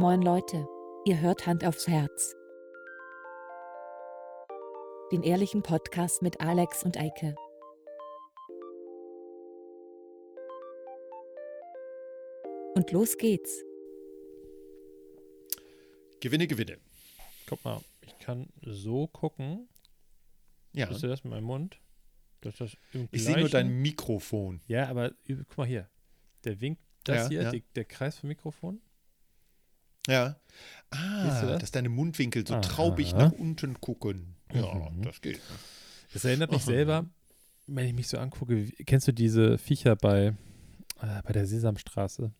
Moin Leute, ihr hört Hand aufs Herz. Den ehrlichen Podcast mit Alex und Eike. Und los geht's. Gewinne, Gewinne. Guck mal, ich kann so gucken. Ja. Siehst du das mit meinem Mund? Dass das im Ich sehe nur dein Mikrofon. Ja, aber guck mal hier. Der winkt, das Ja, hier, ja. Die, der Kreis vom Mikrofon. Ja. Ah, du das? dass deine Mundwinkel so Aha. traubig nach unten gucken. Ja, Mhm. das geht. Das erinnert mich Aha. selber, wenn ich mich so angucke. Wie, kennst du diese Viecher bei, äh, bei der Sesamstraße?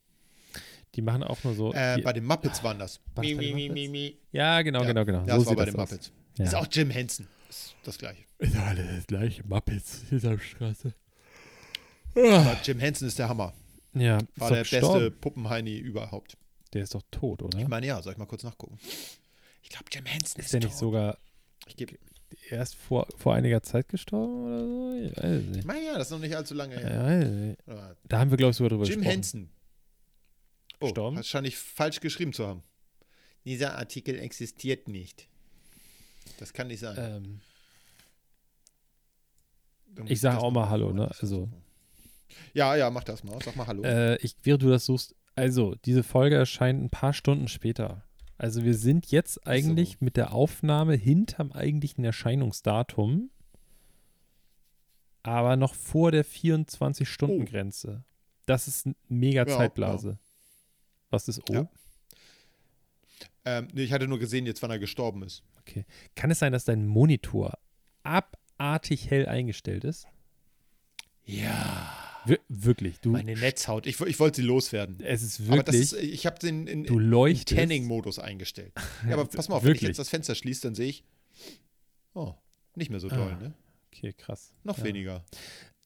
Die machen auch nur so. Äh, die, bei den Muppets waren das. War das bei den Muppets? mi. ja, genau, Ja, genau, genau. Das so war bei das den aus. Muppets. Ja. Ist auch Jim Henson. Ist das gleiche. Ist doch alles das gleiche. Muppets, Sesamstraße. Aber Jim Henson ist der Hammer. Ja, War der beste gestorben. Puppenheini überhaupt. Der ist doch tot, oder? Ich meine, ja, soll ich mal kurz nachgucken? Ich glaube, Jim Henson ist, ist der nicht tot. sogar Ich erst vor, vor einiger Zeit gestorben oder so? Ich weiß es Ich nicht. meine, ja, das ist noch nicht allzu lange Ich her. nicht. Aber Da haben wir, glaube ich, sogar drüber Jim gesprochen. Henson. Oh, Gestorben? wahrscheinlich falsch geschrieben zu haben. Dieser Artikel existiert nicht. Das kann nicht sein. Ähm, ich muss sag das auch mal Hallo, ne? Also-. Ja, ja, mach das mal. Sag mal Hallo. äh, ich, während du das suchst, also, diese Folge erscheint ein paar Stunden später. Also, wir sind jetzt eigentlich mit der Aufnahme hinterm eigentlichen Erscheinungsdatum, aber noch vor der 24-Stunden-Grenze. Das ist eine mega Ja, Zeitblase. Was ist O? Ja. Ähm, nee, ich hatte nur gesehen, jetzt wann er gestorben ist. Kann es sein, dass dein Monitor abartig hell eingestellt ist? Ja. Wir wirklich, du. Meine Netzhaut. Ich, ich wollte sie loswerden. es ist Aber das wirklich. ist, ich habe den in, du leuchtest. Tanning-Modus eingestellt. Ja, aber pass mal auf, wenn ich Wirklich? jetzt das Fenster schließe, dann sehe ich. Oh, nicht mehr so toll, Ah, ne? Okay, krass. Noch Ja. weniger.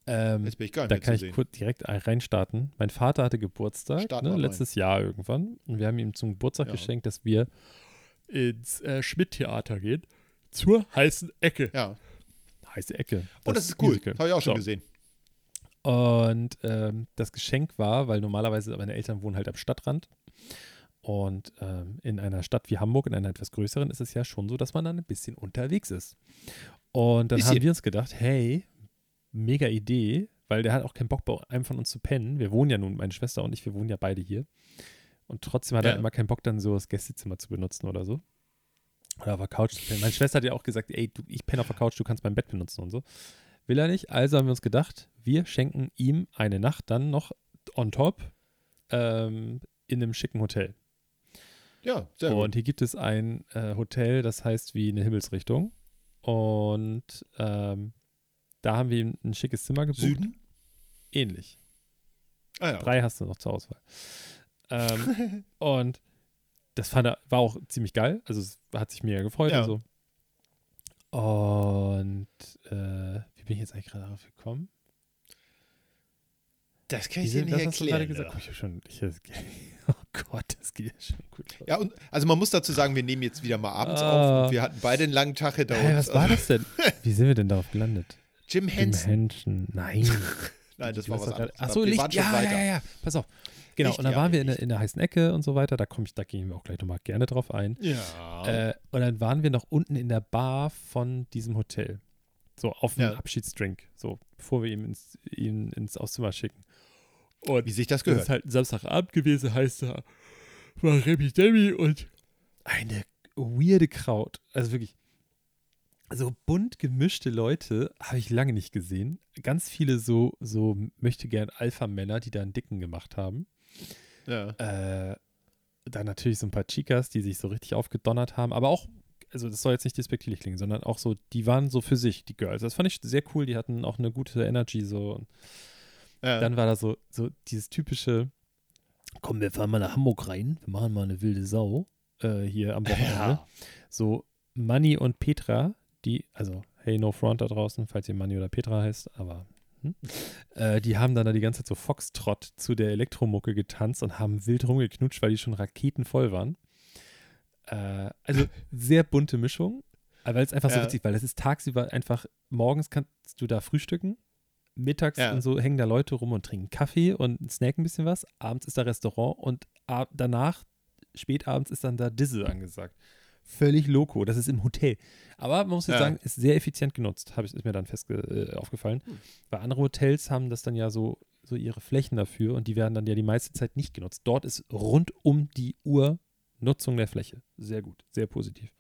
Ähm, Jetzt bin ich gar nicht da mehr kann ich sehen. kurz direkt ein- reinstarten. Mein Vater hatte Geburtstag, ne, letztes Jahr irgendwann. Und wir haben ihm zum Geburtstag Ja. geschenkt, dass wir ins äh, Schmidt-Theater gehen. Zur heißen Ecke. Ja. Heiße Ecke. Oh, das ist cool. Habe ich auch schon So. gesehen. Und ähm, das Geschenk war, weil normalerweise meine Eltern wohnen halt am Stadtrand. Und ähm, in einer Stadt wie Hamburg, in einer etwas größeren, ist es ja schon so, dass man dann ein bisschen unterwegs ist. Und dann Bisschen. haben wir uns gedacht, hey, mega Idee, weil der hat auch keinen Bock bei einem von uns zu pennen. Wir wohnen ja nun, meine Schwester und ich, wir wohnen ja beide hier. Und trotzdem hat Ja. er immer keinen Bock, dann so das Gästezimmer zu benutzen oder so. Oder auf der Couch zu pennen. Meine Schwester hat ja auch gesagt, ey, du, ich penne auf der Couch, du kannst mein Bett benutzen und so. Will er nicht. Also haben wir uns gedacht, wir schenken ihm eine Nacht dann noch on top ähm, in einem schicken Hotel. Ja, sehr und gut. hier gibt es ein äh, Hotel, das heißt wie eine Himmelsrichtung. Und ähm, da haben wir ihm ein schickes Zimmer gebucht. Süden? Ähnlich. Ah ja. Drei hast du noch zur Auswahl. Ähm, und das fand er, war auch ziemlich geil. Also es hat sich mega gefreut Ja. und so. Und äh, wie bin ich jetzt eigentlich gerade darauf gekommen? Das kann ich Diese- dir nicht das erklären. gesagt. Oh, ich schon, ich, oh Gott, das geht ja schon gut. los. Ja, und, also man muss dazu sagen, wir nehmen jetzt wieder mal abends Ah. auf und wir hatten beide einen langen Tag hinter Hey, uns. was war das denn? Wie sind wir denn darauf gelandet? Jim Jim Henson. Henson. Nein. Nein, das war was anderes. Ach so, wir Licht. waren Ja, weiter. ja, ja. Pass auf. Genau, Licht, und dann ja, waren wir in, in der heißen Ecke und so weiter. Da komme ich, da gehen wir auch gleich nochmal gerne drauf ein. Ja. Äh, und dann waren wir noch unten in der Bar von diesem Hotel. So auf einen Ja. Abschiedsdrink. So, bevor wir ihn ins, ihn ins Auszimmer schicken. Und Wie sich das das gehört. ist halt Samstagabend gewesen, heißt da war Remy Demi und eine weirde Kraut. Also wirklich so bunt gemischte Leute habe ich lange nicht gesehen. Ganz viele so, so möchte gern Alpha-Männer, die da einen Dicken gemacht haben. Ja. Äh, dann natürlich so ein paar Chicas, die sich so richtig aufgedonnert haben, aber auch, also das soll jetzt nicht despektierlich klingen, sondern auch so, die waren so für sich, die Girls. Das fand ich sehr cool, die hatten auch eine gute Energy so. Und ja. dann war da so, so dieses typische, komm, wir fahren mal nach Hamburg rein, wir machen mal eine wilde Sau äh, hier am Wochenende. Ja. So Manni und Petra, die, also hey, no front da draußen, falls ihr Manni oder Petra heißt, aber hm? äh, die haben dann da die ganze Zeit so Foxtrott zu der Elektromucke getanzt und haben wild rumgeknutscht, weil die schon raketenvoll waren. Äh, also sehr bunte Mischung, aber es einfach so Ja. witzig, weil es ist tagsüber einfach, morgens kannst du da frühstücken, mittags Ja. und so hängen da Leute rum und trinken Kaffee und snacken ein bisschen was, abends ist da Restaurant und danach spätabends ist dann da Disse angesagt. Völlig loco. Das ist im Hotel. Aber man muss jetzt Ja. sagen, ist sehr effizient genutzt, hab ich, ist mir dann fest äh, aufgefallen. Hm. Weil andere Hotels haben das dann ja so, so ihre Flächen dafür und die werden dann ja die meiste Zeit nicht genutzt. Dort ist rund um die Uhr Nutzung der Fläche. Sehr gut, sehr positiv.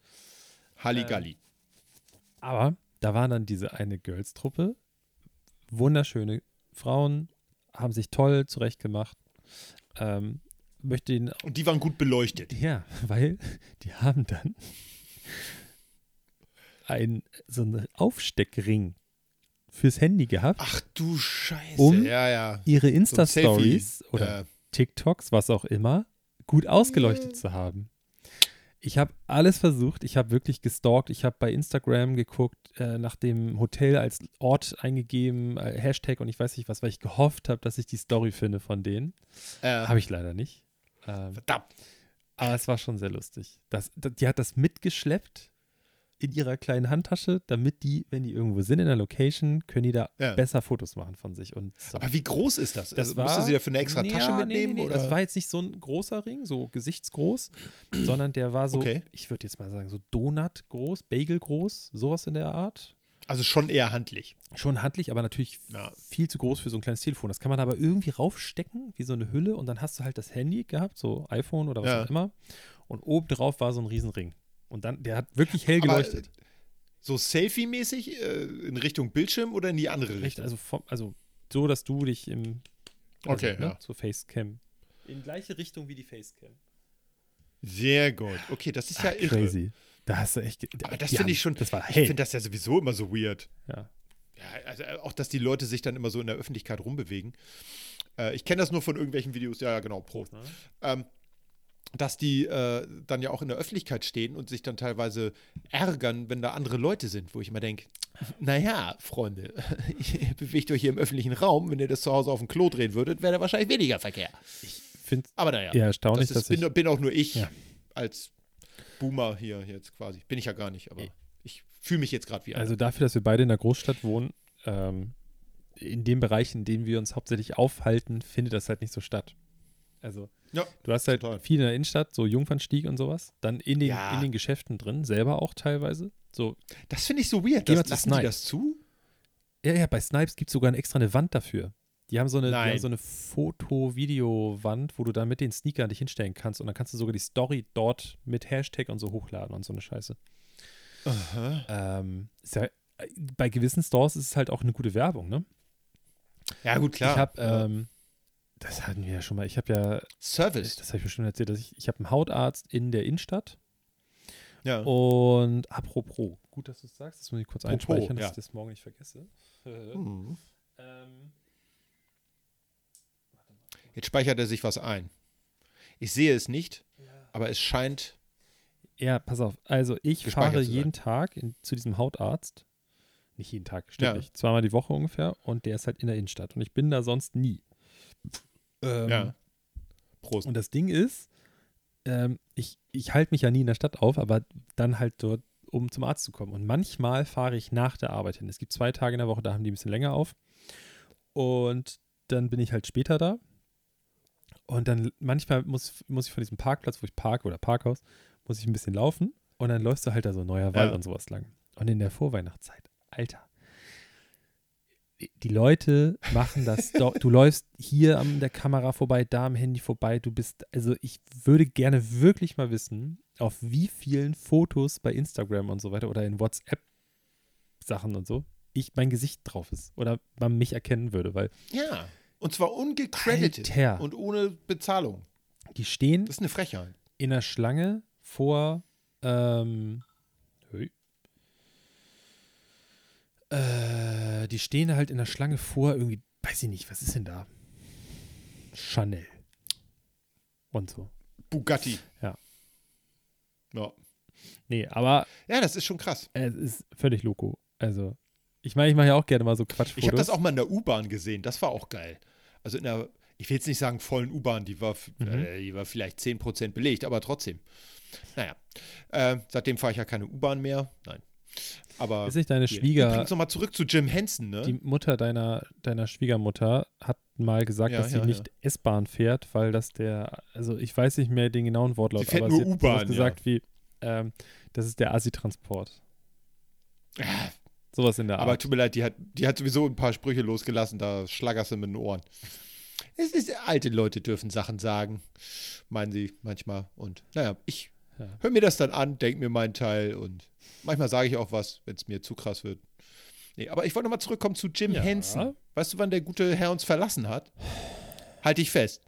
Halligalli. Aber da war dann diese eine Girls-Truppe. Wunderschöne Frauen, haben sich toll zurechtgemacht. Ähm, möchte ihn, Und die waren gut beleuchtet. ja, weil die haben dann ein, so einen Aufsteckring fürs Handy gehabt, Ach du Scheiße. Um- ja, ja. ihre So Insta-Stories Selfie. oder Äh, TikToks, was auch immer, gut ausgeleuchtet zu haben. Ich habe alles versucht. Ich habe wirklich gestalkt. Ich habe bei Instagram geguckt, äh, nach dem Hotel als Ort eingegeben, äh, Hashtag und ich weiß nicht was, weil ich gehofft habe, dass ich die Story finde von denen. äh, Habe ich leider nicht. Ähm, verdammt. aber es war schon sehr lustig. Das, das, die hat das mitgeschleppt in ihrer kleinen Handtasche, damit die, wenn die irgendwo sind in der Location, können die da Ja. besser Fotos machen von sich. Und so. Aber wie groß ist das? Das also, war, musst du sie ja für eine extra Nee, Tasche mitnehmen? Nee, nee? Das war jetzt nicht so ein großer Ring, so gesichtsgroß, sondern der war so, Okay. ich würde jetzt mal sagen, so Donut groß, Bagel groß, sowas in der Art. also schon eher handlich. Schon handlich, aber natürlich Ja. viel zu groß für so ein kleines Telefon. Das kann man aber irgendwie raufstecken, wie so eine Hülle, und dann hast du halt das Handy gehabt, so iPhone oder was Ja. auch immer. Und oben drauf war so ein Riesenring. Und dann, der hat wirklich hell Aber, geleuchtet. So Selfie-mäßig äh, in Richtung Bildschirm oder in die andere Richtung? also, vom, also so, dass du dich im also, Okay, ja. zur Facecam in gleiche Richtung wie die Facecam. Sehr gut. Okay, das ist ja Ah, irre. Crazy. Da hast du echt. Aber das finde ich schon. Das war Ich hell. finde das ja sowieso immer so weird. ja. Ja, also äh, auch, dass die Leute sich dann immer so in der Öffentlichkeit rumbewegen. Äh, ich kenne das nur von irgendwelchen Videos, ja, ja, genau, Prost. Ne? Ähm, dass die äh, dann ja auch in der Öffentlichkeit stehen und sich dann teilweise ärgern, wenn da andere Leute sind, wo ich immer denke, naja, Freunde, ihr bewegt euch hier im öffentlichen Raum, wenn ihr das zu Hause auf dem Klo drehen würdet, wäre da wahrscheinlich weniger Verkehr. Ich finde Aber naja, ja erstaunlich, das ist, dass ich. bin, bin auch nur ich Ja. als Boomer hier jetzt quasi. Bin ich ja gar nicht, aber ich fühle mich jetzt gerade wie einer. Also dafür, dass wir beide in der Großstadt wohnen, ähm, in dem Bereich, in dem wir uns hauptsächlich aufhalten, findet das halt nicht so statt. Also ja, du hast halt total. viel in der Innenstadt, so Jungfernstieg und sowas, dann in den, Ja. in den Geschäften drin, selber auch teilweise. So, das finde ich so weird. Das, lassen die Snipe. das zu? ja, ja, bei Snipes gibt es sogar eine extra eine Wand dafür. Die haben so eine, die haben so eine Foto-Video-Wand, wo du dann mit den Sneakern dich hinstellen kannst und dann kannst du sogar die Story dort mit Hashtag und so hochladen und so eine Scheiße. Ähm, ja, äh, bei gewissen Stores ist es halt auch eine gute Werbung, ne? Ja, gut, klar. Ich habe, ähm, das hatten wir ja schon mal, ich habe ja, Service. das habe ich bestimmt erzählt, dass ich, ich habe einen Hautarzt in der Innenstadt Ja. und apropos, gut, dass du es sagst, das muss ich kurz Apropos, einspeichern, dass ja. ich das morgen nicht vergesse. Hm. ähm, Jetzt speichert er sich was ein. Ich sehe es nicht, aber es scheint. ja, pass auf, also ich fahre jeden Tag in, zu diesem Hautarzt, nicht jeden Tag, stimmt Ja. nicht, zweimal die Woche ungefähr und der ist halt in der Innenstadt und ich bin da sonst nie. Ähm, Ja. Prost. Und das Ding ist, ähm, ich, ich halte mich ja nie in der Stadt auf, aber dann halt dort, um zum Arzt zu kommen. Und manchmal fahre ich nach der Arbeit hin. Es gibt zwei Tage in der Woche, da haben die ein bisschen länger auf. Und dann bin ich halt später da. Und dann manchmal muss, muss ich von diesem Parkplatz, wo ich parke oder Parkhaus, muss ich ein bisschen laufen. Und dann läufst du halt da so neuer Wald Ja. und sowas lang. Und in der Vorweihnachtszeit, Alter, die Leute machen das doch. Du läufst hier an der Kamera vorbei, da am Handy vorbei. Du bist, also ich würde gerne wirklich mal wissen, auf wie vielen Fotos bei Instagram und so weiter oder in WhatsApp-Sachen und so ich mein Gesicht drauf ist oder man mich erkennen würde, weil Ja. Und zwar ungecredited Alter. und ohne Bezahlung. die stehen Das ist eine Frechheit. in der Schlange vor ähm. Äh, die stehen halt in der Schlange vor irgendwie, weiß ich nicht, was ist denn da? Chanel. Und so. Bugatti. Ja. Ja. Nee, aber Ja, das ist schon krass. es ist völlig loco. Also, ich meine, ich mache ja auch gerne mal so Quatschfotos. Ich habe das auch mal in der U-Bahn gesehen. Das war auch geil. Also in der, ich will jetzt nicht sagen vollen U-Bahn, die, war Mhm. äh, die war vielleicht 10% belegt, aber trotzdem. Naja. Äh, seitdem fahre ich ja keine U-Bahn mehr. Nein. Aber Ist nicht deine. Schwieger, Übrigens nochmal zurück zu Jim Henson, ne? die Mutter deiner, deiner Schwiegermutter hat mal gesagt, Ja, dass sie ja, nicht S-Bahn fährt, weil das der, also ich weiß nicht mehr den genauen Wortlaut, Sie fährt aber nur sie hat U-Bahn, ja. gesagt wie, ähm, das ist der Assi-Transport. Sowas in der Art. Aber tut mir leid, die hat, die hat sowieso ein paar Sprüche losgelassen, da schlagerst du mit den Ohren. Es ist, alte Leute dürfen Sachen sagen, meinen sie manchmal. Und naja, ich Ja. höre mir das dann an, denke mir meinen Teil und manchmal sage ich auch was, wenn es mir zu krass wird. Nee, aber ich wollte nochmal zurückkommen zu Jim Ja. Henson. Weißt du, wann der gute Herr uns verlassen hat? Halt dich fest.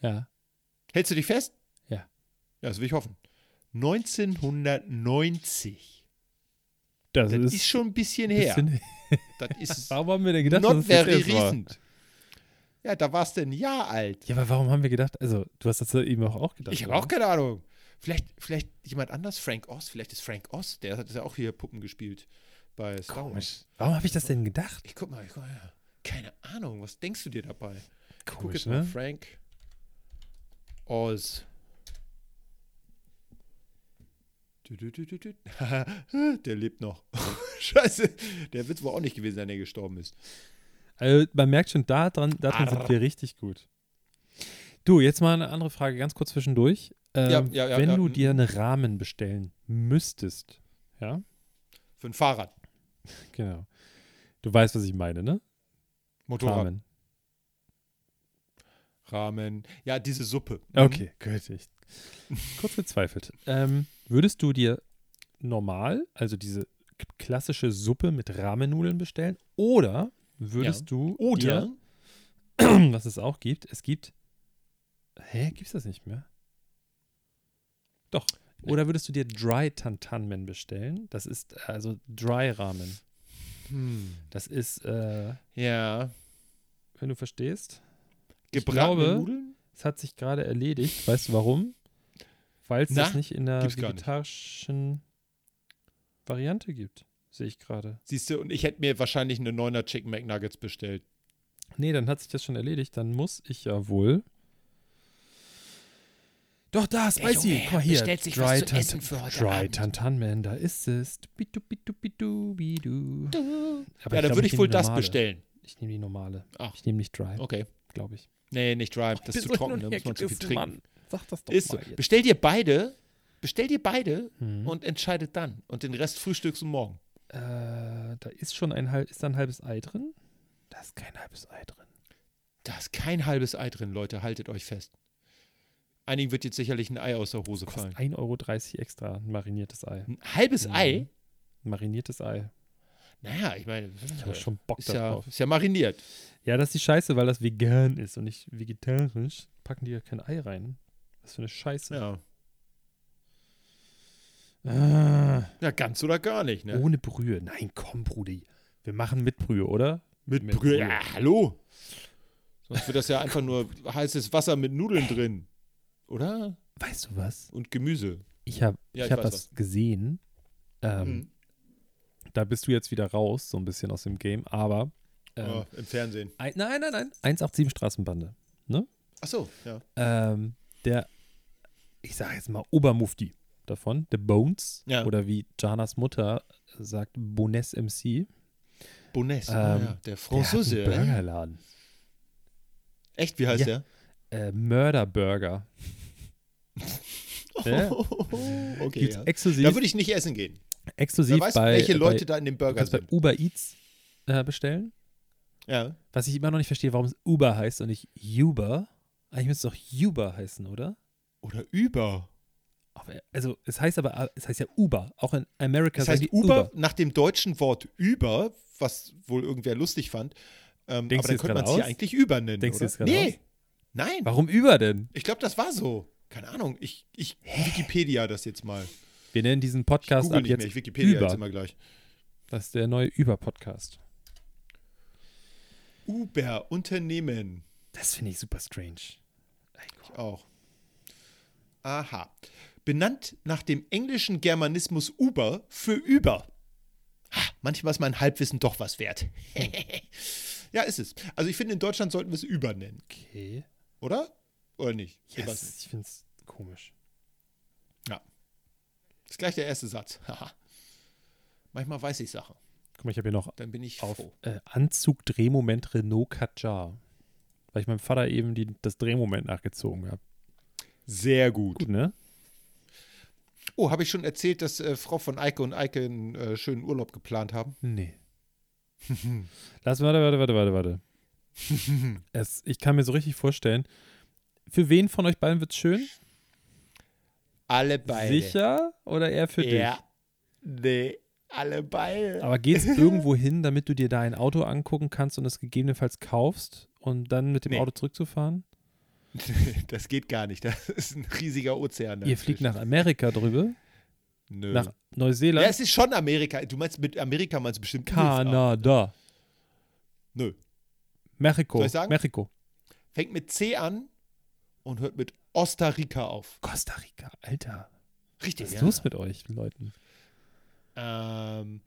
ja. Hältst du dich fest? Ja. Ja, das will ich hoffen. 1990. Das, Das ist, ist schon ein bisschen her. bisschen, Das ist Warum haben wir denn gedacht, not dass jetzt very erst war? recent. Ja, da warst du ein Jahr alt. Ja, aber warum haben wir gedacht, also du hast das eben auch, auch gedacht. Ich habe auch keine Ahnung. Vielleicht, vielleicht jemand anders, Frank Oz. Vielleicht ist Frank Oz, der hat ja auch hier Puppen gespielt bei Star Wars. Warum habe ich das denn gedacht? Ich guck mal, ich guck mal. Keine Ahnung, was denkst du dir dabei? Ich guck jetzt mal ne? Frank Oz. Der lebt noch. Scheiße, der wird wohl auch nicht gewesen sein, der gestorben ist. Also, man merkt schon, da dran, daran sind wir richtig gut. Du, jetzt mal eine andere Frage, ganz kurz zwischendurch. Ähm, Ja, ja, ja, wenn du dir einen Rahmen bestellen müsstest, ja, Für ein Fahrrad. genau. Du weißt, was ich meine, ne? Motorrad. Rahmen. Rahmen. Ja, diese Suppe. Mhm. Okay, gut. Ich, kurz bezweifelt. Ähm, würdest du dir normal, also diese klassische Suppe mit Rahmennudeln bestellen? Oder würdest du Oder dir, was es auch gibt, es gibt. Hä, gibt's das nicht mehr? Doch. Nee. Oder würdest du dir Dry Tantanmen bestellen? Das ist also Dry Ramen. hm. Das ist, äh, ja, wenn du verstehst, gebratene glaube, Nudeln? es hat sich gerade erledigt. Weißt du warum? Weil es das nicht in der vegetarischen Variante gibt. Sehe ich gerade. Siehst du, und ich hätte mir wahrscheinlich eine 9er Chicken McNuggets bestellt. Nee, dann hat sich das schon erledigt. Dann muss ich ja wohl. Doch, da, Spicy. Junge, Guck mal hier. bestellt sich Dry, was zu Tan- essen für heute Dry Man, da ist es. Bidu, bidu, bidu, bidu. Aber ja, glaub, würde ich wohl das bestellen. Ich nehme die normale. Ach. Ich nehme nicht Dry, Okay. glaube ich. Nee, nicht dry. Das ist zu trocken, da muss man zu viel trinken. Sag das doch Ist so. mal jetzt. Bestell dir beide, bestell dir beide Mhm. und entscheidet dann. Und den Rest frühstückst du morgen. Äh, da ist schon ein, halb- ist da ein halbes Ei drin? Da ist kein halbes Ei drin. Da ist kein halbes Ei drin, Leute. Haltet euch fest. Einigen wird jetzt sicherlich ein Ei aus der Hose fallen. 1,30 Euro extra, ein mariniertes Ei. Ein halbes Mhm. Ei? Ein mariniertes Ei. Naja, ich meine, Ich habe schon Bock ist ja, darauf. ist ja mariniert. Ja, das ist die Scheiße, weil das vegan ist und nicht vegetarisch. Packen die ja kein Ei rein. Was für eine Scheiße. Ja. Ah, ja, ganz oder gar nicht, ne? Ohne Brühe. Nein, komm, Brudi. Wir machen mit Brühe, oder? Mit, mit Brühe. Brühe. Ja, hallo. Sonst wird das ja einfach nur heißes Wasser mit Nudeln drin. Oder? Weißt du was? Und Gemüse. Ich habe Ja, ich ich hab weiß was gesehen. Ähm, Mhm. Da bist du jetzt wieder raus, so ein bisschen aus dem Game, aber. Ähm, Ja, Im Fernsehen. ein, nein, nein, nein. 187 Straßenbande. Ach so, ja. Ähm, der, ich sage jetzt mal Obermufti davon, The Bones. Ja. Oder wie Janas Mutter sagt, Bones MC. Bones, Ähm, ah, ja. der Der hat einen Franzose. äh? Burgerladen. Echt, wie heißt Ja. der? Äh, Murder Burger. Ja. okay, Gibt's ja. exklusiv, Da würde ich nicht essen gehen. exklusiv Wer weiß, bei, welche Leute bei, da in dem du Burger kannst bei sind. Uber Eats äh, bestellen. Ja. Was ich immer noch nicht verstehe, warum es Uber heißt und nicht Uber. Eigentlich müsste es doch Uber heißen, oder? Oder über. Aber, also es heißt aber, es heißt ja Uber. Auch in Amerika sagen heißt die Uber, nach dem deutschen Wort über, was wohl irgendwer lustig fand. Ähm, Denkst aber du dann könnte man es aus? eigentlich über nennen. Denkst du oder? jetzt gerade Nee. aus? Nein. Warum Uber denn? Ich glaube, das war so. Keine Ahnung. Ich, ich Wikipedia das jetzt mal. Wir nennen diesen Ich Podcast google ab nicht jetzt mehr. Ich Wikipedia Uber. jetzt immer gleich. Das ist der neue Uber-Podcast. Uber, Unternehmen. Das finde ich super strange. Ich auch. Aha. Benannt nach dem englischen Germanismus Uber für über. Ha, manchmal ist mein Halbwissen doch was wert. ja, ist es. Also ich finde, in Deutschland sollten wir es über nennen, Okay. oder? Oder nicht? Ich weiß Yes, ich finde es komisch. ist gleich der erste Satz. Manchmal weiß ich Sachen. Guck mal, ich habe hier noch Dann bin ich auf froh. äh, Anzug Drehmoment Renault Kadjar. Weil ich meinem Vater eben die, das Drehmoment nachgezogen habe. Sehr gut. Gut, ne? Oh, habe ich schon erzählt, dass äh, Frau von Eike und Eike einen äh, schönen Urlaub geplant haben? Nee. Lass, warte, warte, warte, warte, warte. es, ich kann mir so richtig vorstellen, für wen von euch beiden wird's schön? Alle beide. Sicher oder eher für Ja. Nee, alle beide. dich? Aber geht's irgendwo hin, damit du dir da ein Auto angucken kannst und es gegebenenfalls kaufst und dann mit dem Nee. Auto zurückzufahren? das geht gar nicht. Das ist ein riesiger Ozean. Ihr fliegt nach Amerika drüber, Nö. nach Neuseeland, ja, es ist schon Amerika. Du meinst mit Amerika meinst du bestimmt. Kanada, Nö. Mexiko, Soll ich sagen? Mexiko, Fängt mit C an und hört mit Costa Rica auf. Costa Rica, Alter. Richtig. Was ist los mit euch, Leuten? Ähm,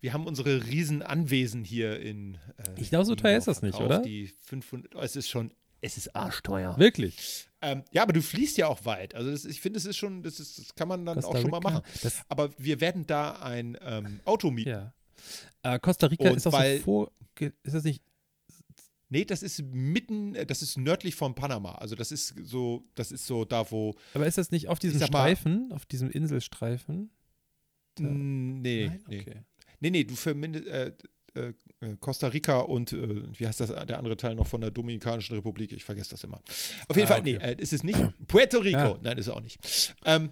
wir haben unsere riesen Anwesen hier in. Äh, Ich glaube, so teuer ist das nicht, oder? Die 500. oh, Es ist schon. Es ist arschteuer. Wirklich? Ähm, ja, aber du fließt ja auch weit. Also das, ich finde, das ist schon, das, ist, das kann man dann Costa auch schon mal Rica? machen. Das, Aber wir werden da ein ähm, Auto mieten. ja. Äh, Costa Rica Und ist auch weil- so vor. Ist das nicht. Nee, das ist mitten, äh, das ist nördlich von Panama. Also das ist so, das ist so da, wo. Aber ist das nicht auf diesem sag mal- Streifen, auf diesem Inselstreifen? Da- Nee, Nein? nee. Okay. Nee, nee, du vermindest äh, äh, äh, Costa Rica und äh, wie heißt das, der andere Teil noch von der Dominikanischen Republik? Ich vergesse das immer. Auf jeden Ah, Fall, okay. nee, äh, ist es nicht. Puerto Rico, Ja. nein, ist es auch nicht. Ähm,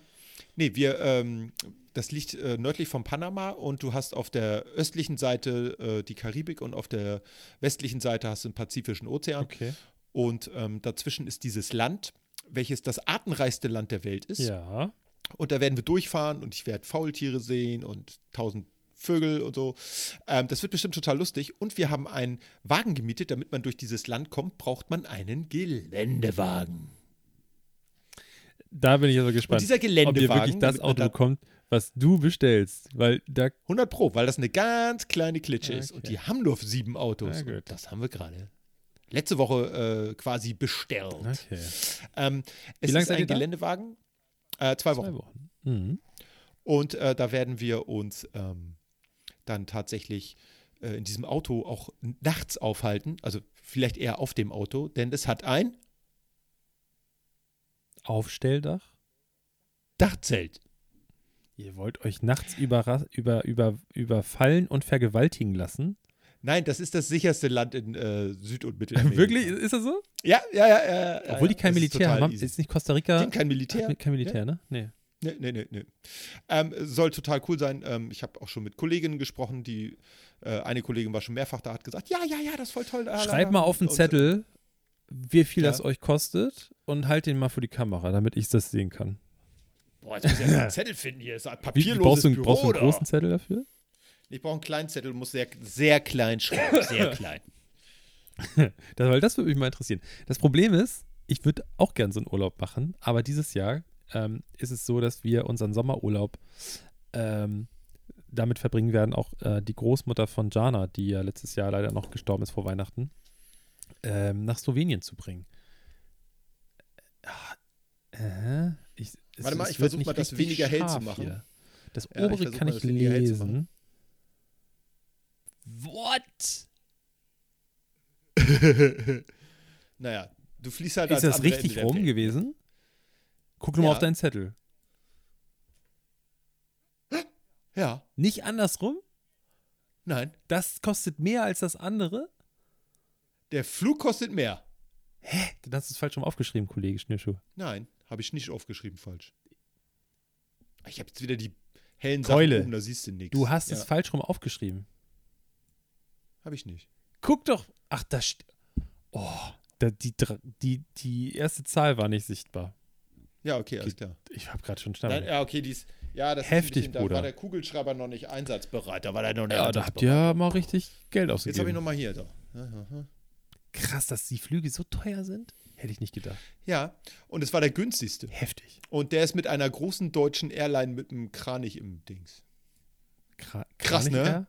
nee, wir, ähm, das liegt äh, nördlich von Panama und du hast auf der östlichen Seite äh, die Karibik und auf der westlichen Seite hast du den Pazifischen Ozean. Okay. Und ähm, dazwischen ist dieses Land, welches das artenreichste Land der Welt ist. Ja. Und da werden wir durchfahren und ich werde Faultiere sehen und tausend Vögel und so. Ähm, das wird bestimmt total lustig. Und wir haben einen Wagen gemietet. Damit man durch dieses Land kommt, braucht man einen Geländewagen. Da bin ich also Und gespannt, dieser ob ihr Geländewagen, wirklich das Auto bekommt, was du bestellst. Weil da. 100 Pro, weil das eine ganz kleine Klitsche ist. Und Okay. die haben nur sieben Autos. Das haben wir gerade letzte Woche äh, quasi bestellt. Okay. Ähm, es ist ein? Geländewagen. Äh, zwei Wochen. Zwei Wochen. Mhm. Und äh, da werden wir uns ähm, dann tatsächlich äh, in diesem Auto auch nachts aufhalten. Also vielleicht eher auf dem Auto, denn es hat ein Aufstelldach. Dachzelt. Ihr wollt euch nachts überra über, über, überfallen und vergewaltigen lassen? Nein, das ist das sicherste Land in äh, Süd- und Mittelamerika. Wirklich? Ist das so? Ja, ja, ja. ja, ja Obwohl die ja, kein das ist Militär haben. easy. Ist nicht Costa Rica? Die haben kein Militär. Kein Militär, ne? Nee. Nee, nee, nee, nee. Ähm, soll total cool sein. Ähm, ich habe auch schon mit Kolleginnen gesprochen, die äh, eine Kollegin war schon mehrfach da, hat gesagt, ja, ja, ja, das ist voll toll. la. mal auf den Und- Zettel, wie viel Ja. das euch kostet und halt den mal vor die Kamera, damit ich das sehen kann. Boah, jetzt muss ich ja einen Zettel finden hier. Ist ein Wie, papierloses brauchst, du, Büro, brauchst du einen großen Zettel dafür? Ich brauche einen kleinen Zettel, muss sehr, sehr klein schreiben. Sehr klein. Das, weil das würde mich mal interessieren. Das Problem ist, ich würde auch gern so einen Urlaub machen, aber dieses Jahr ähm, ist es so, dass wir unseren Sommerurlaub ähm, damit verbringen werden, auch äh, die Großmutter von Jana, die ja letztes Jahr leider noch gestorben ist vor Weihnachten, ähm, nach Slowenien zu bringen. Ah, Äh, ich, es- Warte mal, ich wird versuch nicht mal, das weniger hell zu machen. hier. Das Ja, ich obere versuch kann mal, ich lesen. What? naja, du fließt halt Ist das richtig Ende rum gewesen? Guck nur mal Ja. auf deinen Zettel. Ja, Nicht andersrum? nein. Das kostet mehr als das andere? Der Flug kostet mehr. Dann hast du es falsch rum aufgeschrieben, Kollege Schnürschuh. Nein, habe ich nicht aufgeschrieben falsch. Ich habe jetzt wieder die hellen Keule. Sachen oben, da siehst du nichts. Du hast ja, es falsch rum aufgeschrieben. Habe ich nicht. Guck doch. Ach, da steht. Oh, da, die, die, die erste Zahl war nicht sichtbar. Ja, okay, alles klar. Ich habe gerade schon Schnabel. ja, okay, dies. Ja, das Heftig, ist bisschen, Bruder. Da war der Kugelschreiber noch nicht einsatzbereit. Da war der noch nicht Ja, da habt ihr mal richtig Geld Jetzt habe ich ausgegeben. noch mal hier. Da. Aha. Krass, dass die Flüge so teuer sind? Hätte ich nicht gedacht. Ja, und es war der günstigste. Heftig. Und der ist mit einer großen deutschen Airline mit einem Kranich im Dings. Kra Krass, ne?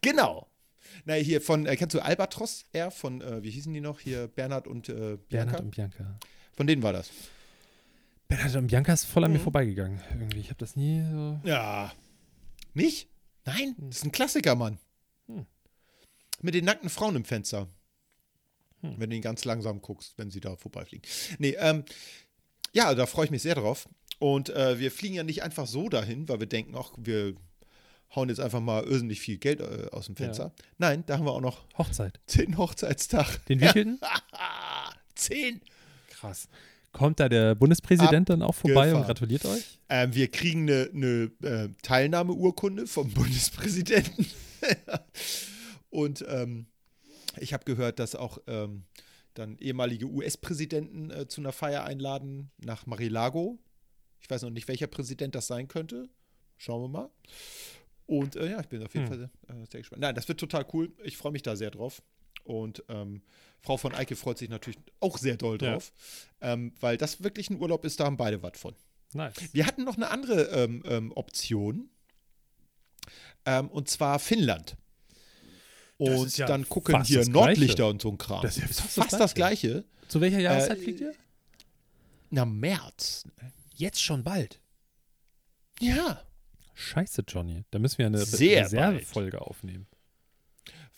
Genau. Na, hier von, äh, kennst du Albatros Air von, äh, wie hießen die noch? Hier Bernhard und äh, Bianca. Bernhard und Bianca. Von denen war das. Bernhard und Bianca ist voll an mir Mhm. vorbeigegangen. Irgendwie. Ich habe das nie so. Ja. Nicht? Nein, das ist ein Klassiker, Mann. Hm. Mit den nackten Frauen im Fenster. Hm. Wenn du ihn ganz langsam guckst, wenn sie da vorbeifliegen. Nee, ähm, ja, da freue ich mich sehr drauf. Und äh, wir fliegen ja nicht einfach so dahin, weil wir denken, ach, wir hauen jetzt einfach mal irrsinnig viel Geld äh, aus dem Fenster. Nein, da haben wir auch noch Hochzeit. zehn Hochzeitstag. Den wievielten? zehn. Krass. Kommt da der Bundespräsident dann auch vorbei und Abgefahren. gratuliert euch? Ähm, wir kriegen eine, eine äh, Teilnahmeurkunde vom Bundespräsidenten. Und ähm, ich habe gehört, dass auch ähm, dann ehemalige US-Präsidenten äh, zu einer Feier einladen nach Marilago. Ich weiß noch nicht, welcher Präsident das sein könnte. Schauen wir mal. Und äh, ja, ich bin auf jeden Hm. Fall äh, sehr gespannt. Nein, das wird total cool. Ich freue mich da sehr drauf. Und ähm, Frau von Eike freut sich natürlich auch sehr doll Ja. drauf, ähm, weil das wirklich ein Urlaub ist, da haben beide was von. Nice. Wir hatten noch eine andere ähm, ähm, Option. Ähm, und zwar Finnland. Und ja dann gucken fast hier. Nordlichter und so ein Kram. Das ist ja Ist fast das fast das Gleiche. Zu welcher Jahreszeit Äh, fliegt ihr? Na, März. Jetzt schon bald. Ja, Scheiße, Johnny. Da müssen wir eine Sehr Reservefolge aufnehmen.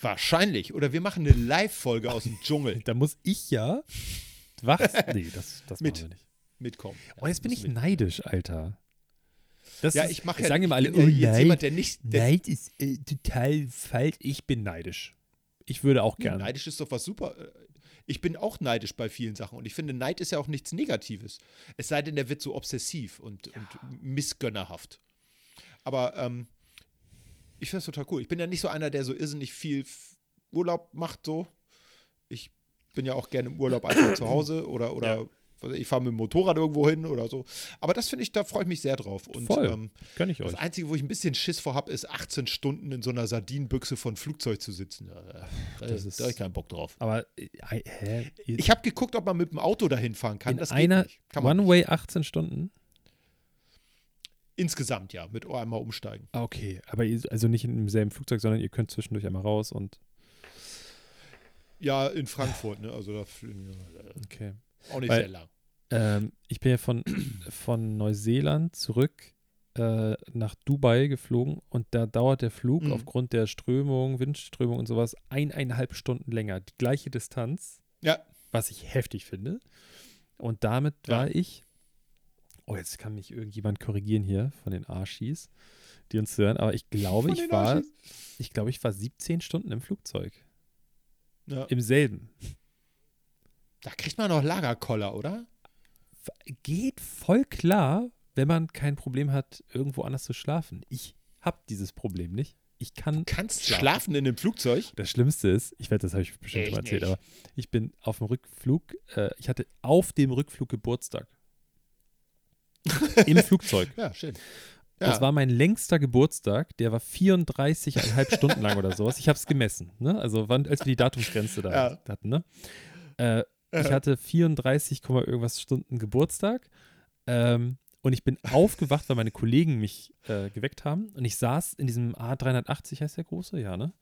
wahrscheinlich. Oder wir machen eine Live-Folge aus dem Dschungel Da muss ich ja wach. Nee, das, das Mit. machen wir nicht. mitkommen. Oh, jetzt bin ich neidisch, Alter. Das Ja, ich mache ja. sagen immer alle, oh, ja Neid, jemand, der nicht. Der, Neid ist äh, total falsch. Ich bin neidisch. Ich würde auch gerne. Neidisch ist doch was super. äh, Ich bin auch neidisch bei vielen Sachen und ich finde, Neid ist ja auch nichts Negatives. Es sei denn, der wird so obsessiv und, und missgönnerhaft. Aber ähm, ich finde es total cool. Ich bin ja nicht so einer, der so irrsinnig viel Urlaub macht, so. Ich bin ja auch gerne im Urlaub einfach zu Hause oder, oder Ja. Ich fahre mit dem Motorrad irgendwo hin oder so. Aber das finde ich, da freue ich mich sehr drauf. Und Voll. ähm, Gönn ich das euch. Einzige, wo ich ein bisschen Schiss vor habe, ist 18 Stunden in so einer Sardinenbüchse von Flugzeug zu sitzen. Da, da, Das habe ich keinen Bock drauf. Aber, äh, hä? Ich habe geguckt, ob man mit dem Auto dahin fahren kann. in das einer. Kann. One-Way 18 Stunden? Insgesamt ja, mit einmal umsteigen. Ah, okay. Aber ihr, also nicht in demselben Flugzeug, sondern ihr könnt zwischendurch einmal raus und. Ja, in Frankfurt, ne? Also da fliegen wir, Okay. Auch nicht Weil- sehr lang. Ähm, ich bin ja von, von Neuseeland zurück äh, nach Dubai geflogen und da dauert der Flug Mhm. aufgrund der Strömung, Windströmung und sowas eineinhalb Stunden länger. Die gleiche Distanz, Ja, was ich heftig finde. Und damit Ja. war ich. Oh, jetzt kann mich irgendjemand korrigieren hier von den Arschis, die uns hören, aber ich glaube, Von ich war, Arschis. ich glaube, ich war 17 Stunden im Flugzeug. ja. Im selben. Da kriegt man noch Lagerkoller, oder? geht voll klar, wenn man kein Problem hat, irgendwo anders zu schlafen. Ich habe dieses Problem nicht. Ich kann. Kannst schlafen in dem Flugzeug? Das Schlimmste ist, ich werde, das habe ich bestimmt Ich schon mal erzählt, nicht. aber ich bin auf dem Rückflug, äh, ich hatte auf dem Rückflug Geburtstag. Im Flugzeug. Ja, schön. Das Ja. war mein längster Geburtstag, der war 34,5 Stunden lang oder sowas. Ich habe es gemessen, ne? Also wann, als wir die Datumsgrenze da Ja. hatten, ne? Äh, ich hatte 34, Komma irgendwas Stunden Geburtstag ähm, und ich bin aufgewacht, weil meine Kollegen mich äh, geweckt haben und ich saß in diesem A380, heißt der große, ja, ne?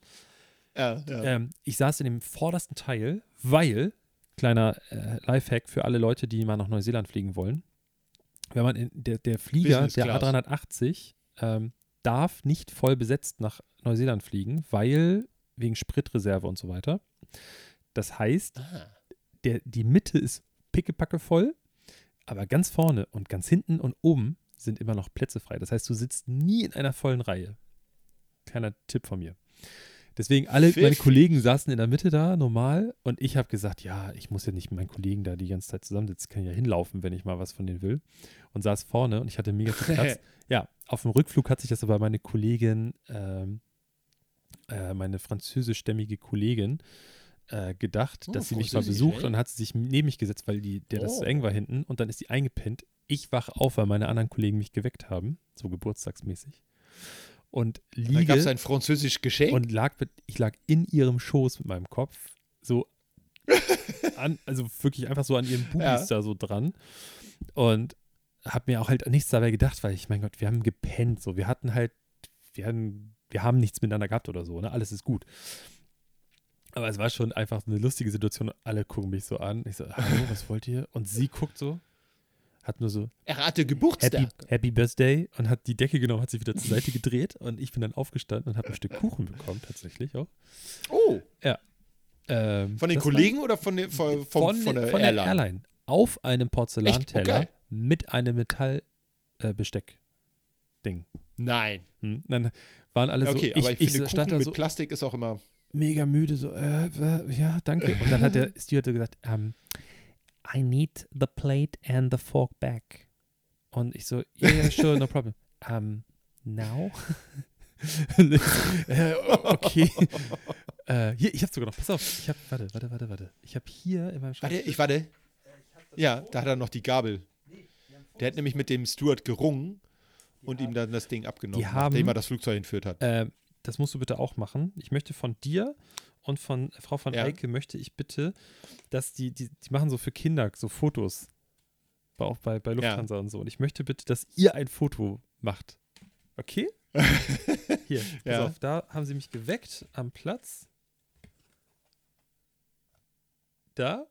ja, ja. Ähm, ich saß in dem vordersten Teil, weil, kleiner äh, Lifehack für alle Leute, die mal nach Neuseeland fliegen wollen, wenn man in der, der Flieger, Business der Class. A380, ähm, darf nicht voll besetzt nach Neuseeland fliegen, weil wegen Spritreserve und so weiter. Das heißt, Ah. Der, die Mitte ist pickepacke voll, aber ganz vorne und ganz hinten und oben sind immer noch Plätze frei. Das heißt, du sitzt nie in einer vollen Reihe. Kleiner Tipp von mir. Deswegen, alle meine Pfiffig. Kollegen saßen in der Mitte da, normal, und ich habe gesagt, ja, ich muss ja nicht mit meinen Kollegen da die ganze Zeit zusammensitzen, kann ja hinlaufen, wenn ich mal was von denen will. Und saß vorne und ich hatte mega viel Platz. ja, auf dem Rückflug hat sich das aber meine Kollegin, ähm, äh, meine französischstämmige Kollegin, äh, gedacht, Oh, dass sie mich mal Französisch, besucht und dann hat sie sich neben mich gesetzt, weil die, der das Oh. so eng war hinten und dann ist sie eingepennt. Ich wach auf, weil meine anderen Kollegen mich geweckt haben, so geburtstagsmäßig. Und Da liege gab es ein französisches Geschenk. und lag ich lag in ihrem Schoß mit meinem Kopf, so an, also wirklich einfach so an ihren Bubis Ja. da so dran und habe mir auch halt nichts dabei gedacht, weil ich, mein Gott, wir haben gepennt, so, wir hatten halt, wir hatten, wir haben nichts miteinander gehabt oder so, ne, alles ist gut. Aber es war schon einfach eine lustige Situation. Alle gucken mich so an. Ich so, hallo, was wollt ihr? Und sie guckt so, hat nur so Er hatte Happy, Geburtstag. Happy Birthday und hat die Decke genommen, hat sich wieder zur Seite gedreht und ich bin dann aufgestanden und habe ein Stück Kuchen bekommen, tatsächlich auch. Oh, Ähm, von den das war- Kollegen oder von, den, von, von, von, der, Airline? Auf einem Porzellanteller? Okay. mit einem Metallbesteck-Ding. Nein. Hm? Dann waren alle Okay, so, aber ich, finde, stand Kuchen mit so Plastik ist auch immer. Mega müde, so, äh, äh, ja, danke. Und dann hat der Steward so gesagt, ähm, I need the plate and the fork back. Und ich so, yeah, yeah, sure, no problem. Um, now? Ich so, äh, okay. äh, hier, ich habe sogar noch, pass auf, ich habe, warte, warte, warte, warte. Ich habe hier in meinem Warte, Schreibtisch, ich warte. Ja, da hat er noch die Gabel. Der hat nämlich mit dem Steward gerungen und ihm dann das Ding abgenommen, haben- nachdem er das Flugzeug entführt hat. äh, das musst du bitte auch machen. Ich möchte von dir und von Frau von Ja. Eike möchte ich bitte, dass die, die, die machen so für Kinder so Fotos. Auch bei, bei Lufthansa und so. Und ich möchte bitte, dass ihr ein Foto macht. Okay? Hier, pass Ja. auf, da haben sie mich geweckt am Platz. Da,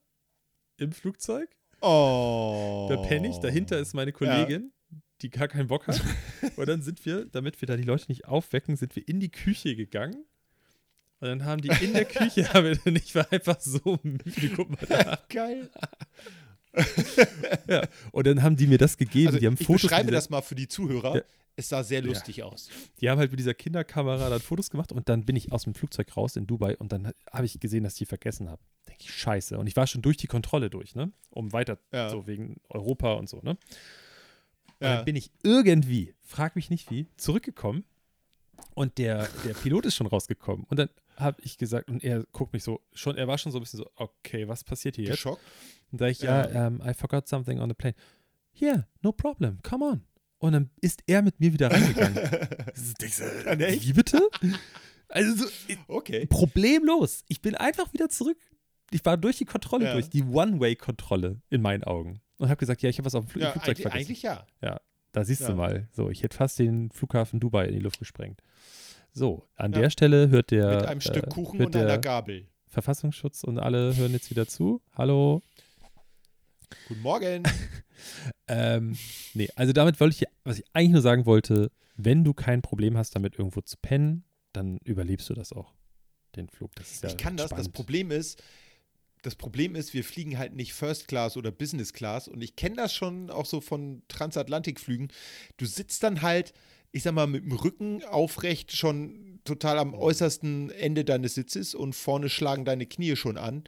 im Flugzeug. Oh. Da penne ich. Dahinter ist meine Kollegin, die gar keinen Bock hat. Und dann sind wir, damit wir da die Leute nicht aufwecken, sind wir in die Küche gegangen. Und dann haben die in der Küche, dann, ich war einfach so müde, guck mal da. Geil. Ja. Und dann haben die mir das gegeben. Also, die haben ich Fotos beschreibe mit dieser, das mal für die Zuhörer. Ja. Es sah sehr lustig aus. Die haben halt mit dieser Kinderkamera dann Fotos gemacht und dann bin ich aus dem Flugzeug raus in Dubai und dann habe ich gesehen, dass ich die vergessen habe. Denke ich, scheiße. Und ich war schon durch die Kontrolle durch, ne? Um weiter, Ja. so wegen Europa und so, ne? Und Ja. dann bin ich irgendwie, frag mich nicht wie, zurückgekommen und der, der Pilot ist schon rausgekommen. Und dann habe ich gesagt, und er guckt mich so, schon, er war schon so ein bisschen so, okay, was passiert hier jetzt? Geschockt. Und sage ich, ja, ähm, I forgot something on the plane. Yeah, no problem, come on. Und dann ist er mit mir wieder reingegangen. Wie bitte? Also so, Okay. problemlos. Ich bin einfach wieder zurück. Ich war durch die Kontrolle Ja. durch, die One-Way-Kontrolle in meinen Augen. Und habe gesagt, ja, ich habe was auf dem Fl Ja, Flugzeug eigentlich, vergessen. eigentlich ja. Da siehst Ja. du mal. So, ich hätte fast den Flughafen Dubai in die Luft gesprengt. So, an Ja. der Stelle hört der, Mit einem Stück äh, Kuchen und einer Gabel. Verfassungsschutz und alle hören jetzt wieder zu. Hallo. Guten Morgen. Ähm, nee, also damit wollte ich, ja- was ich eigentlich nur sagen wollte, wenn du kein Problem hast, damit irgendwo zu pennen, dann überlebst du das auch, den Flug. Das ist ja ich kann das. Das. Problem ist, das Problem ist, wir fliegen halt nicht First Class oder Business Class und ich kenne das schon auch so von Transatlantikflügen. Du sitzt dann halt, ich sag mal, mit dem Rücken aufrecht schon total am äußersten Ende deines Sitzes und vorne schlagen deine Knie schon an.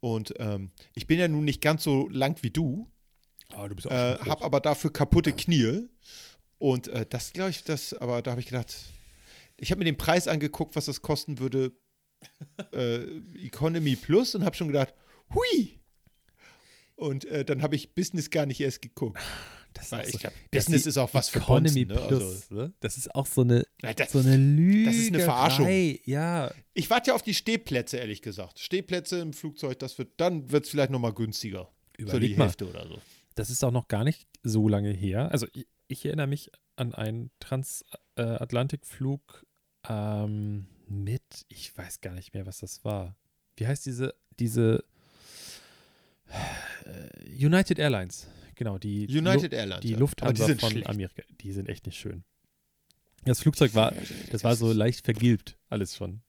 Und ähm, ich bin ja nun nicht ganz so lang wie du, Ah, du bist auch äh, habe aber dafür kaputte Knie. Und äh, das glaube ich, das, aber da habe ich gedacht, ich habe mir den Preis angeguckt, was das kosten würde, äh, Economy Plus und habe schon gedacht, hui. Und äh, dann habe ich Business gar nicht erst geguckt. das Weil auch ich das Business ist auch was für Economy Bonzen, ne? Plus, Also, ne? Das ist auch so eine, Ja, das- so eine Lüge. das ist eine Verarschung. Ja, ich warte ja auf die Stehplätze, ehrlich gesagt. Stehplätze im Flugzeug, das wird, dann wird es vielleicht nochmal günstiger. Für Überleg die mal. Hälfte oder so. das ist auch noch gar nicht so lange her. Also ich, ich erinnere mich an einen Transatlantikflug ähm, mit, ich weiß gar nicht mehr, was das war. Wie heißt diese, diese äh, United Airlines, genau, die United Lu Airlines. die ja. Lufthansa die von schlecht. Amerika, die sind echt nicht schön. Das Flugzeug war, das war so leicht vergilbt, alles schon.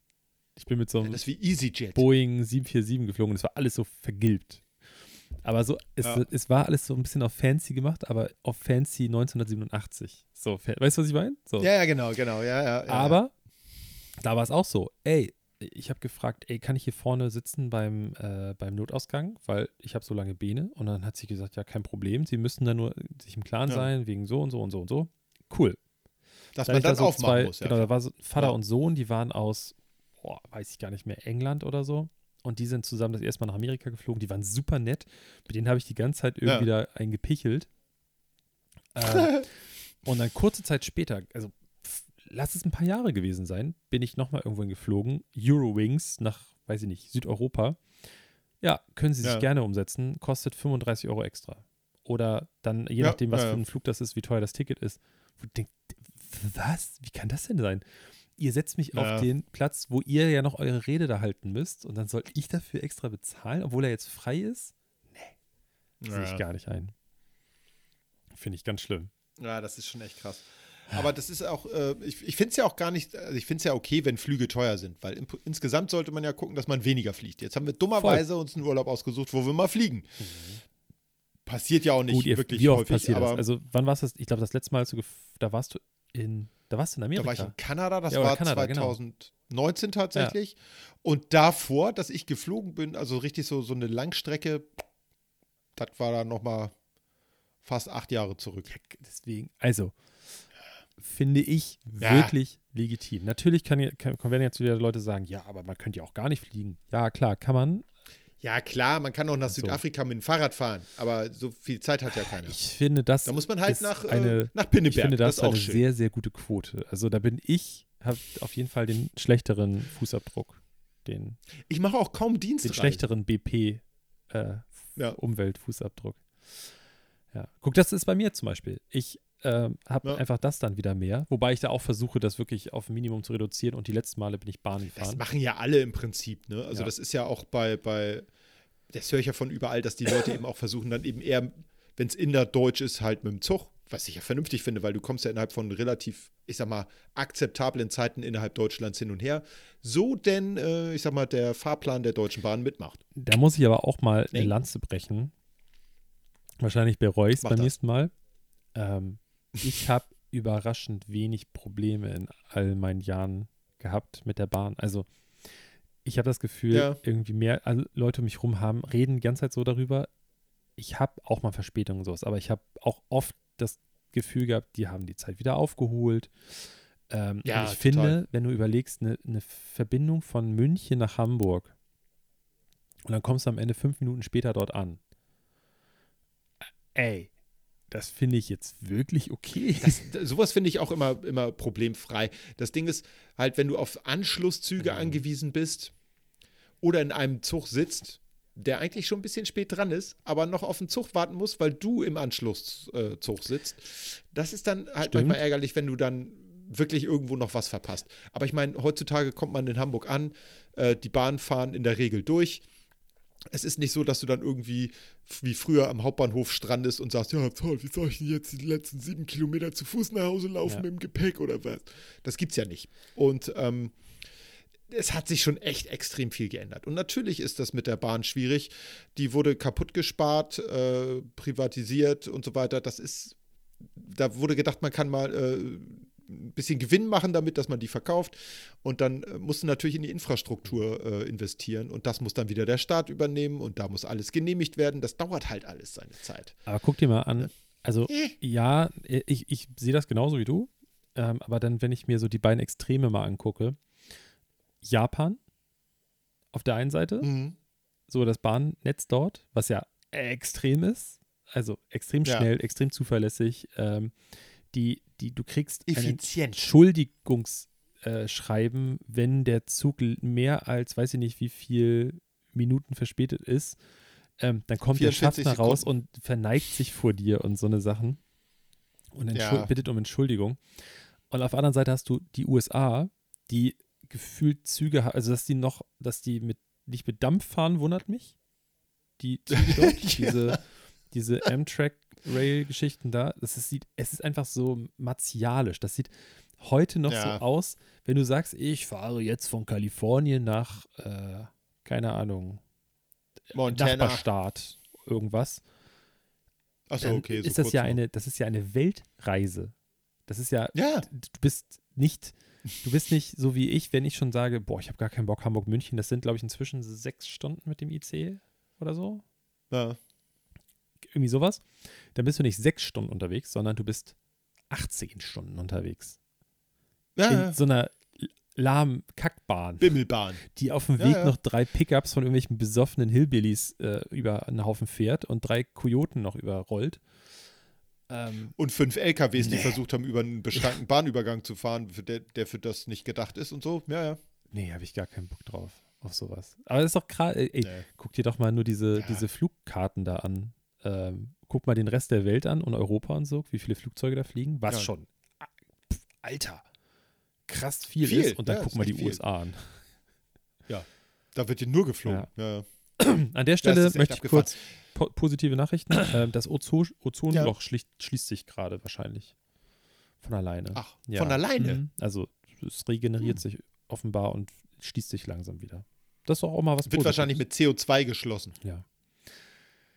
Ich bin mit so einem EasyJet. Boeing 747 geflogen und es war alles so vergilbt. Aber so, es, Ja. es war alles so ein bisschen auf fancy gemacht, aber auf fancy 1987. So, weißt du, was ich meine? So. Ja, ja, genau, genau. Ja, ja, ja, aber da war es auch so, ey, ich habe gefragt, ey, kann ich hier vorne sitzen beim, äh, beim Notausgang, weil ich habe so lange Beine. Und dann hat sie gesagt, ja, kein Problem, sie müssten da nur sich im Klaren Ja. sein, wegen so und so und so und so. Cool. dass Da man ich da so aufmachen zwei, muss. Ja. Genau, da war so Vater Ja. und Sohn, die waren aus, boah, weiß ich gar nicht mehr, England oder so. Und die sind zusammen das erste Mal nach Amerika geflogen. Die waren super nett. Mit denen habe ich die ganze Zeit irgendwie da eingepichelt. Ähm, und dann kurze Zeit später, also lass es ein paar Jahre gewesen sein, bin ich nochmal irgendwohin geflogen. Eurowings nach, weiß ich nicht, Südeuropa. Ja, können Sie sich Ja. gerne umsetzen. Kostet 35 Euro extra. Oder dann, je Ja, nachdem, was ja, für ein Flug das ist, wie teuer das Ticket ist. Wo du denkst, was? Wie kann das denn sein? Ihr setzt mich auf den Platz, wo ihr ja noch eure Rede da halten müsst und dann soll ich dafür extra bezahlen, obwohl er jetzt frei ist? Sehe ich gar nicht ein. Finde ich ganz schlimm. Ja, das ist schon echt krass. Aber das ist auch, äh, ich, ich finde es ja auch gar nicht, also ich finde es ja okay, wenn Flüge teuer sind, weil im, insgesamt sollte man ja gucken, dass man weniger fliegt. Jetzt haben wir dummerweise uns einen Urlaub ausgesucht, wo wir mal fliegen. Passiert ja auch nicht Gut, ihr, wirklich wie oft häufig, passiert aber das? Also, wann warst du das? Ich glaube, das letzte Mal, du, da warst du in, da warst du in da Amerika. war ich in Kanada, das Ja, war Kanada, genau. 2019 tatsächlich. Und davor, dass ich geflogen bin, also richtig so, so eine Langstrecke, das war dann nochmal fast acht Jahre zurück. Deswegen, also, finde ich Ja. wirklich legitim. Natürlich kann, kann, werden jetzt wieder Leute sagen, ja, aber man könnte ja auch gar nicht fliegen. Ja, klar, kann man. Ja, klar, man kann auch nach So. Südafrika mit dem Fahrrad fahren, aber so viel Zeit hat ja keiner. Ich finde, das Da muss man halt nach, äh, eine, nach Pinneberg. Ich finde, das, das ist eine schön. sehr, sehr gute Quote. Also, da bin ich, habe auf jeden Fall den schlechteren Fußabdruck, den, Ich mache auch kaum den Dienstreisen. schlechteren BP äh, Ja. Umweltfußabdruck. Ja. Guck, das ist bei mir zum Beispiel. Ich ähm, habe Ja. einfach das dann wieder mehr, wobei ich da auch versuche, das wirklich auf ein Minimum zu reduzieren und die letzten Male bin ich Bahn Das gefahren. machen ja alle im Prinzip, ne? Also Ja. das ist ja auch bei, bei, das höre ich ja von überall, dass die Leute eben auch versuchen, dann eben eher, wenn es innerdeutsch ist, halt mit dem Zug, was ich ja vernünftig finde, weil du kommst ja innerhalb von relativ, ich sag mal, akzeptablen Zeiten innerhalb Deutschlands hin und her, so denn, äh, ich sag mal, der Fahrplan der Deutschen Bahn mitmacht. Da muss ich aber auch mal Nee. eine Lanze brechen. Wahrscheinlich bereue ich es beim das. nächsten Mal. Ähm, ich habe überraschend wenig Probleme in all meinen Jahren gehabt mit der Bahn. Also ich habe das Gefühl, Ja. irgendwie mehr Leute um mich rum haben, reden die ganze Zeit so darüber. Ich habe auch mal Verspätungen und sowas, aber ich habe auch oft das Gefühl gehabt, die haben die Zeit wieder aufgeholt. Ähm, Ja, ich total. finde, wenn du überlegst, eine eine Verbindung von München nach Hamburg und dann kommst du am Ende fünf Minuten später dort an. Ey, das finde ich jetzt wirklich okay. Das, sowas finde ich auch immer, immer problemfrei. Das Ding ist halt, wenn du auf Anschlusszüge Mhm. angewiesen bist oder in einem Zug sitzt, der eigentlich schon ein bisschen spät dran ist, aber noch auf den Zug warten muss, weil du im Anschlusszug äh, sitzt. Das ist dann halt Stimmt. manchmal ärgerlich, wenn du dann wirklich irgendwo noch was verpasst. Aber ich meine, heutzutage kommt man in Hamburg an, äh, die Bahnen fahren in der Regel durch. Es ist nicht so, dass du dann irgendwie wie früher am Hauptbahnhof strandest und sagst, ja toll, wie soll ich denn jetzt die letzten sieben Kilometer zu Fuß nach Hause laufen Ja. mit dem Gepäck oder was? Das gibt's ja nicht. Und ähm, es hat sich schon echt extrem viel geändert. Und natürlich ist das mit der Bahn schwierig. Die wurde kaputt gespart, äh, privatisiert und so weiter. Das ist, da wurde gedacht, man kann mal äh, ein bisschen Gewinn machen damit, dass man die verkauft. Und dann äh, musst du natürlich in die Infrastruktur äh, investieren. Und das muss dann wieder der Staat übernehmen. Und da muss alles genehmigt werden. Das dauert halt alles seine Zeit. Aber guck dir mal an, also Eh. ja, ich, ich sehe das genauso wie du, ähm, aber dann, wenn ich mir so die beiden Extreme mal angucke, Japan auf der einen Seite, Mhm. so das Bahnnetz dort, was ja extrem ist, also extrem Ja. schnell, extrem zuverlässig, ähm, die, die, du kriegst Effizient. Entschuldigungsschreiben, wenn der Zug mehr als, weiß ich nicht, wie viel Minuten verspätet ist, ähm, dann kommt der 44 Schaffner raus und verneigt sich vor dir und so eine Sachen und Ja. bittet um Entschuldigung. Und auf der anderen Seite hast du die USA, die gefühlt Züge, ha- also dass die noch, dass die mit nicht mit Dampf fahren, wundert mich. Die Züge dort, Ja. diese, diese Amtrak-Rail-Geschichten da, das ist, sieht, es ist einfach so martialisch. Das sieht heute noch Ja. so aus, wenn du sagst, ich fahre jetzt von Kalifornien nach, äh, keine Ahnung, Montana. Nachbarstaat, irgendwas. Achso, okay. so ist das ja noch. eine, das ist ja eine Weltreise. Das ist ja, Ja, du bist nicht, du bist nicht so wie ich, wenn ich schon sage, boah, ich habe gar keinen Bock, Hamburg-München, das sind, glaube ich, inzwischen sechs Stunden mit dem IC oder so. ja. Irgendwie sowas. Dann bist du nicht sechs Stunden unterwegs, sondern du bist 18 Stunden unterwegs. ja. In so einer lahmen Kackbahn, Bimmelbahn. die auf dem Ja, Weg ja. noch drei Pickups von irgendwelchen besoffenen Hillbillies äh, über einen Haufen fährt und drei Kojoten noch überrollt. Ähm, Und fünf LKWs, die Nee. versucht haben, über einen beschränkten Bahnübergang zu fahren, für der, der für das nicht gedacht ist und so. Ja, ja. nee, habe ich gar keinen Bock drauf, auf sowas. Aber das ist doch gerade, ey, Nee. guck dir doch mal nur diese, Ja. diese Flugkarten da an. Ähm, guck mal den Rest der Welt an und Europa und so, wie viele Flugzeuge da fliegen. Was Ja. schon, ah, pf, Alter, krass viel, Viel, ist. Und dann ja, guck mal die viel. USA an. Da wird hier nur geflogen. Ja. ja. An der Stelle möchte ich abgefahren. kurz po positive Nachrichten. ähm, das Ozon Ozonloch Ja. schließt, sich gerade wahrscheinlich. Von alleine. Ach, Ja. von alleine. Mhm. Also es regeneriert Hm. sich offenbar und schließt sich langsam wieder. Das ist doch auch mal was Wird wahrscheinlich mit CO2 geschlossen. Ja.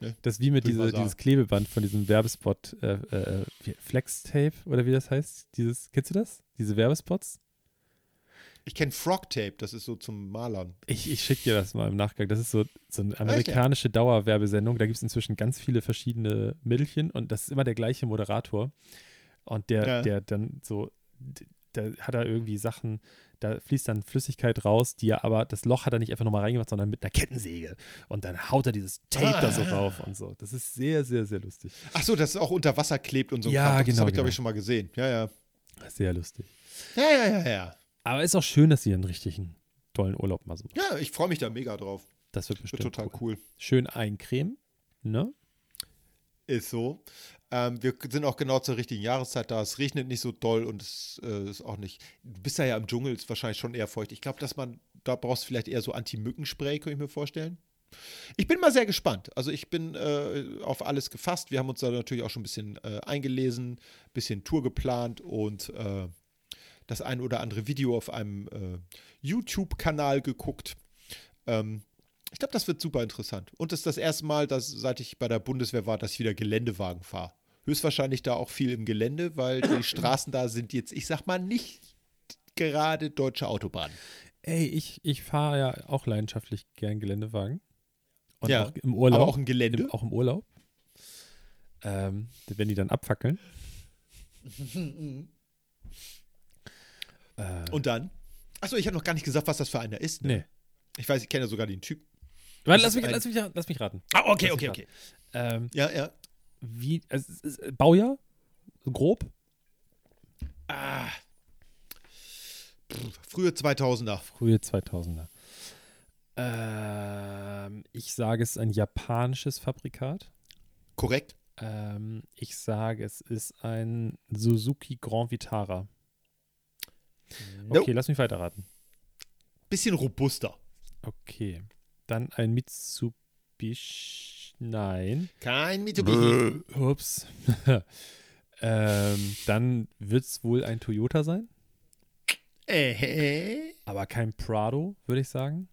Ne? Das ist wie mit diese, dieses Klebeband von diesem Werbespot, äh, äh, wie- Flex-Tape oder wie das heißt. Dieses, kennst du das? Diese Werbespots? Ich kenne Frog Tape, das ist so zum Malern. Ich, ich schicke dir das mal im Nachgang. Das ist so, so eine amerikanische Dauerwerbesendung. Da gibt es inzwischen ganz viele verschiedene Mittelchen und das ist immer der gleiche Moderator. Und der, Ja. der dann so, da hat er irgendwie Sachen, da fließt dann Flüssigkeit raus, die er aber, das Loch hat er nicht einfach nochmal reingemacht, sondern mit einer Kettensäge. Und dann haut er dieses Tape da so Ah. rauf und so. Das ist sehr, sehr, sehr lustig. Ach so, dass es auch unter Wasser klebt und so. Ja, Kram. Das genau, habe ich, glaube genau. ich, schon mal gesehen. Ja, ja. Sehr lustig. Ja, ja, ja, ja. Aber ist auch schön, dass sie einen richtigen tollen Urlaub mal so machen. Ja, ich freue mich da mega drauf. Das wird Wird bestimmt total cool. cool. Schön eincremen, ne? Ist so. Ähm, wir sind auch genau zur richtigen Jahreszeit da. Es regnet nicht so doll und es äh, ist auch nicht. Du bist ja, ja im Dschungel, ist wahrscheinlich schon eher feucht. Ich glaube, dass man, da brauchst du vielleicht eher so Anti-Mückenspray, kann ich mir vorstellen. Ich bin mal sehr gespannt. Also ich bin äh, auf alles gefasst. Wir haben uns da natürlich auch schon ein bisschen äh, eingelesen, ein bisschen Tour geplant und äh, das ein oder andere Video auf einem äh, YouTube-Kanal geguckt. Ähm, ich glaube, das wird super interessant. Und es ist das erste Mal, dass, seit ich bei der Bundeswehr war, dass ich wieder Geländewagen fahre. Höchstwahrscheinlich da auch viel im Gelände, weil die Straßen da sind jetzt, ich sag mal, nicht gerade deutsche Autobahnen. Ey, ich, ich fahre ja auch leidenschaftlich gern Geländewagen. Und Ja, auch im Urlaub. Aber auch im Gelände. im, auch im Urlaub. Ähm, wenn die dann abfackeln. Äh, Und dann? Achso, ich habe noch gar nicht gesagt, was das für einer ist. Ne? nee. Ich weiß, ich kenne ja sogar den Typ. Warte, lass mich, lass, mich, lass mich raten. Ah, okay, Lass okay, okay. Ähm, Ja, ja. Wie, es ist, Baujahr? Grob? Ah. Pff, frühe 2000er. Frühe 2000er. Ähm, ich sage, es ist ein japanisches Fabrikat. Korrekt? Ähm, ich sage, es ist ein Suzuki Grand Vitara. Nope. Okay, lass mich weiterraten. Bisschen robuster. Okay. Dann ein Mitsubishi. Nein. Kein Mitsubishi. Ups. ähm, dann wird es wohl ein Toyota sein, Äh, aber kein Prado, würde ich sagen.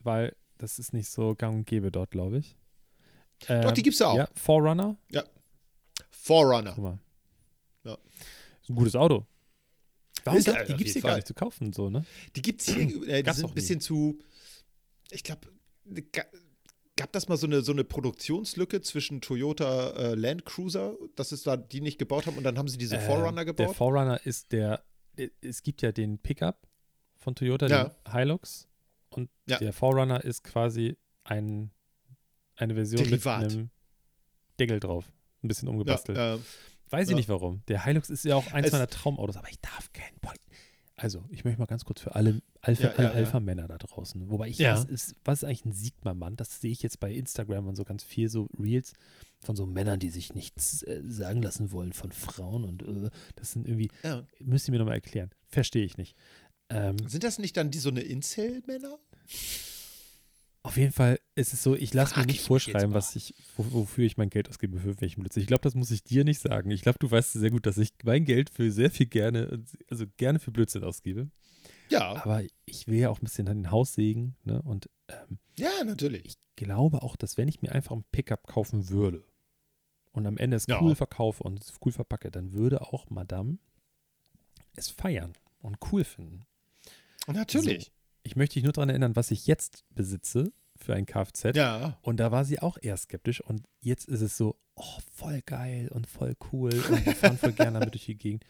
Weil das ist nicht so gang und gäbe dort, glaube ich. Ähm, Doch, die gibt's ja auch. Ja, Forerunner. Forerunner. Guck mal. Ja. Ist ein gutes Auto. Warum Ist die gibt es hier gar Fall. nicht zu kaufen, so, ne? Die gibt es hier. Äh, die Gab's sind ein bisschen zu. Ich glaube, gab das mal so eine, so eine Produktionslücke zwischen Toyota äh, Land Cruiser, dass es da die nicht gebaut haben und dann haben sie diese Ähm, Forerunner Der gebaut? Forerunner ist der, äh, es gibt ja den Pickup von Toyota, Ja. den Hilux. Und Ja. der Forerunner ist quasi ein, eine Version Derivat. mit einem Deckel drauf. Ein bisschen ja, umgebastelt. äh, Weiß ich ja. nicht warum. Der Hilux ist ja auch eins meiner Traumautos, aber ich darf keinen Point. Also, ich möchte mal ganz kurz für alle Alpha, Ja, ja, alle ja. Alpha-Männer da draußen. Wobei ich, Ja. was, ist, was ist eigentlich ein Sigma-Mann? Das sehe ich jetzt bei Instagram und so ganz viel so Reels von so Männern, die sich nichts äh, sagen lassen wollen von Frauen und äh, das sind irgendwie, müsst ihr mir nochmal erklären. Verstehe ich nicht. Ähm, Sind das nicht dann die so eine Incel-Männer? Auf jeden Fall ist es so, ich lasse mir nicht vorschreiben, was ich, wo, wofür ich mein Geld ausgebe, für welchen Blödsinn. Ich glaube, das muss ich dir nicht sagen. Ich glaube, du weißt sehr gut, dass ich mein Geld für sehr viel gerne, also gerne für Blödsinn ausgebe. Ja, Aber ich will ja auch ein bisschen an den Haus sägen. Ne? Und ähm, ja, natürlich. ich glaube auch, dass wenn ich mir einfach ein Pickup kaufen würde und am Ende es Ja. cool verkaufe und es cool verpacke, dann würde auch Madame es feiern und cool finden. Natürlich. Ich möchte dich nur daran erinnern, was ich jetzt besitze für ein Kfz. Ja. Und da war sie auch eher skeptisch und jetzt ist es so, oh, voll geil und voll cool und wir fahren voll gerne damit durch die Gegend.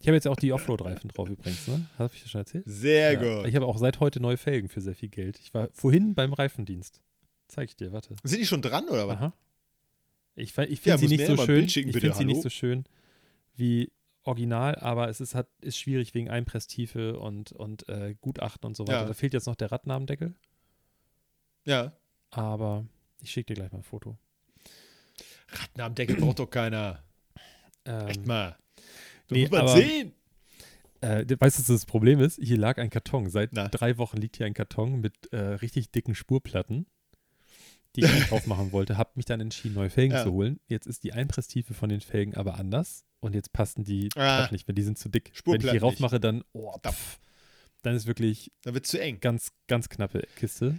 Ich habe jetzt auch die Offroad-Reifen drauf übrigens, ne? Habe ich das schon erzählt? Sehr Ja. gut. Ich habe auch seit heute neue Felgen für sehr viel Geld. Ich war vorhin beim Reifendienst. Zeig ich dir, warte. Sind die schon dran oder was? Aha. Ich, ich Ja, finde sie muss nicht so schön. Ich finde sie nicht so schön wie original, aber es ist, hat, ist schwierig wegen Einpresstiefe und, und äh, Gutachten und so weiter. Ja. Da fehlt jetzt noch der Radnamendeckel, Ja. aber ich schicke dir gleich mal ein Foto. Ratten am Deckel braucht doch keiner. Ähm, Echt mal. Da nee, muss man aber- sehen. Äh, weißt du, was das Problem ist? Hier lag ein Karton. Seit Na. drei Wochen liegt hier ein Karton mit äh, richtig dicken Spurplatten. die ich nicht drauf machen wollte. Habe mich dann entschieden, neue Felgen Ja. zu holen. Jetzt ist die Einpresstiefe von den Felgen aber anders und jetzt passen die Ah. nicht, weil die sind zu dick. Wenn ich die rauf nicht. mache, dann, oh, pff, dann ist wirklich Dann wird es zu eng. ganz, ganz knappe Kiste.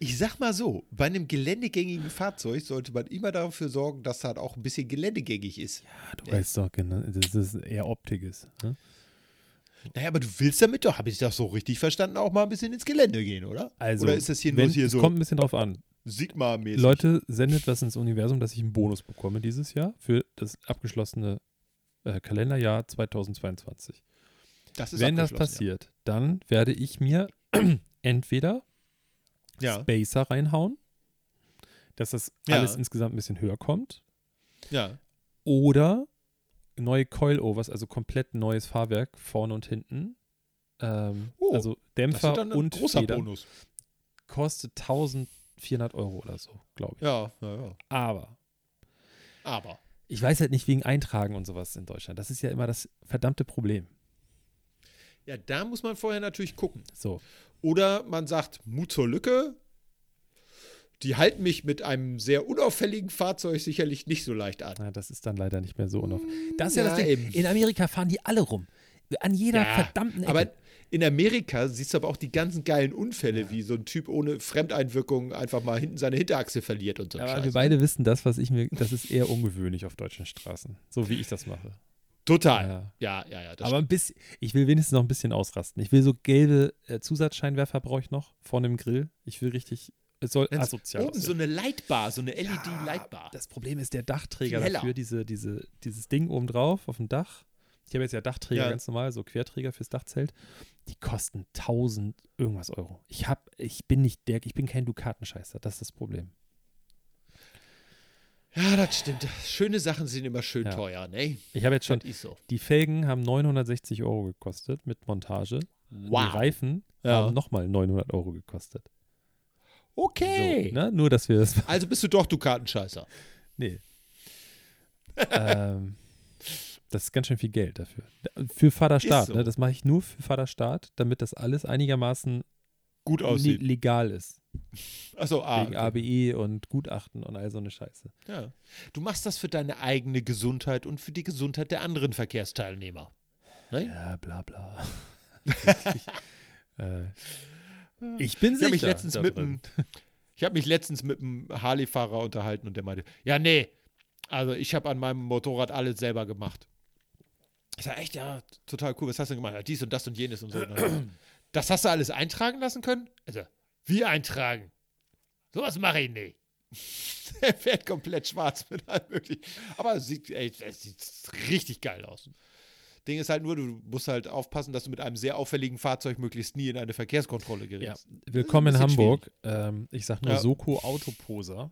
Ich sag mal so, bei einem geländegängigen Fahrzeug sollte man immer dafür sorgen, dass das auch ein bisschen geländegängig ist. Ja, du weißt doch, genau, dass es eher Optik ist. Ne? Naja, aber du willst damit doch, habe ich das so richtig verstanden, auch mal ein bisschen ins Gelände gehen, oder? Also, oder ist das hier wenn, nur hier so kommt ein bisschen drauf an. Sigma-mäßig? Leute, sendet was ins Universum, dass ich einen Bonus bekomme dieses Jahr für das abgeschlossene äh, Kalenderjahr 2022. das ist Wenn das passiert, dann werde ich mir entweder Ja. Spacer reinhauen, dass das Ja. alles insgesamt ein bisschen höher kommt, Ja. ja. oder neue Coilovers, also komplett neues Fahrwerk vorne und hinten. Ähm, Oh, also Dämpfer und großer Federn. Bonus. Kostet 1400 Euro oder so, glaube ich. Ja, ja, ja. Aber Aber. Ich weiß halt nicht wegen Eintragen und sowas in Deutschland. Das ist ja immer das verdammte Problem. Ja, da muss man vorher natürlich gucken. So, Oder man sagt, Mut zur Lücke. Die halten mich mit einem sehr unauffälligen Fahrzeug sicherlich nicht so leicht an. na, das ist dann leider nicht mehr so unauffällig. Das ist ja, Ja, das Ding. eben. In Amerika fahren die alle rum. An jeder Ja, verdammten Ecke. Aber in Amerika siehst du aber auch die ganzen geilen Unfälle, wie so ein Typ ohne Fremdeinwirkung einfach mal hinten seine Hinterachse verliert und so. Aber Scheiß. wir beide wissen das, was ich mir, das ist eher ungewöhnlich auf deutschen Straßen. So wie ich das mache. Total. Ja. Ja, ja, ja. das Aber ein bisschen, ich will wenigstens noch ein bisschen ausrasten. Ich will so gelbe äh, Zusatzscheinwerfer brauche ich noch vorne im Grill. Ich will richtig, es soll Wenn's asozial Oben so aussehen. eine Lightbar, so eine LED-Lightbar. Das Problem ist der Dachträger dafür, diese, diese, dieses Ding oben drauf auf dem Dach. Ich habe jetzt ja Dachträger Ja. ganz normal, so Querträger fürs Dachzelt. Die kosten 1000 irgendwas Euro. Ich hab, ich bin nicht der, ich bin kein Dukatenscheißer. Das ist das Problem. Ja, das stimmt. Schöne Sachen sind immer schön Ja. teuer, ne? Ich habe jetzt schon, so. die Felgen haben 960 Euro gekostet mit Montage. Die Reifen Ja. haben nochmal 900 Euro gekostet. Okay. So, ne? Nur, dass wir das. Also bist du doch Dukatenscheißer. Nee. ähm, das ist ganz schön viel Geld dafür. Für Vaterstaat, Ist so. ne? Das mache ich nur für Vaterstaat, damit das alles einigermaßen Gut le aussieht. legal ist. Achso, ah. Wegen okay. ABE und Gutachten und all so eine Scheiße. Ja. Du machst das für deine eigene Gesundheit und für die Gesundheit der anderen Verkehrsteilnehmer. Ne? Ja, bla bla. ich, äh, ich bin Ich habe mich sicher letztens mit einem ich habe mich letztens mit einem Harley-Fahrer unterhalten und der meinte, ja, nee, also ich habe an meinem Motorrad alles selber gemacht. Ich sage, echt, ja, total cool, was hast du denn gemacht? Ja, dies und das und jenes und so. Das hast du alles eintragen lassen können? Also, wie eintragen? Sowas mache ich nicht. er fährt komplett schwarz mit allem möglichen. Aber es sieht, ey, es sieht richtig geil aus. Ding ist halt nur, du musst halt aufpassen, dass du mit einem sehr auffälligen Fahrzeug möglichst nie in eine Verkehrskontrolle Ja. gerätst. Willkommen in Hamburg. Ähm, ich sag nur Ja. Soko Autoposer,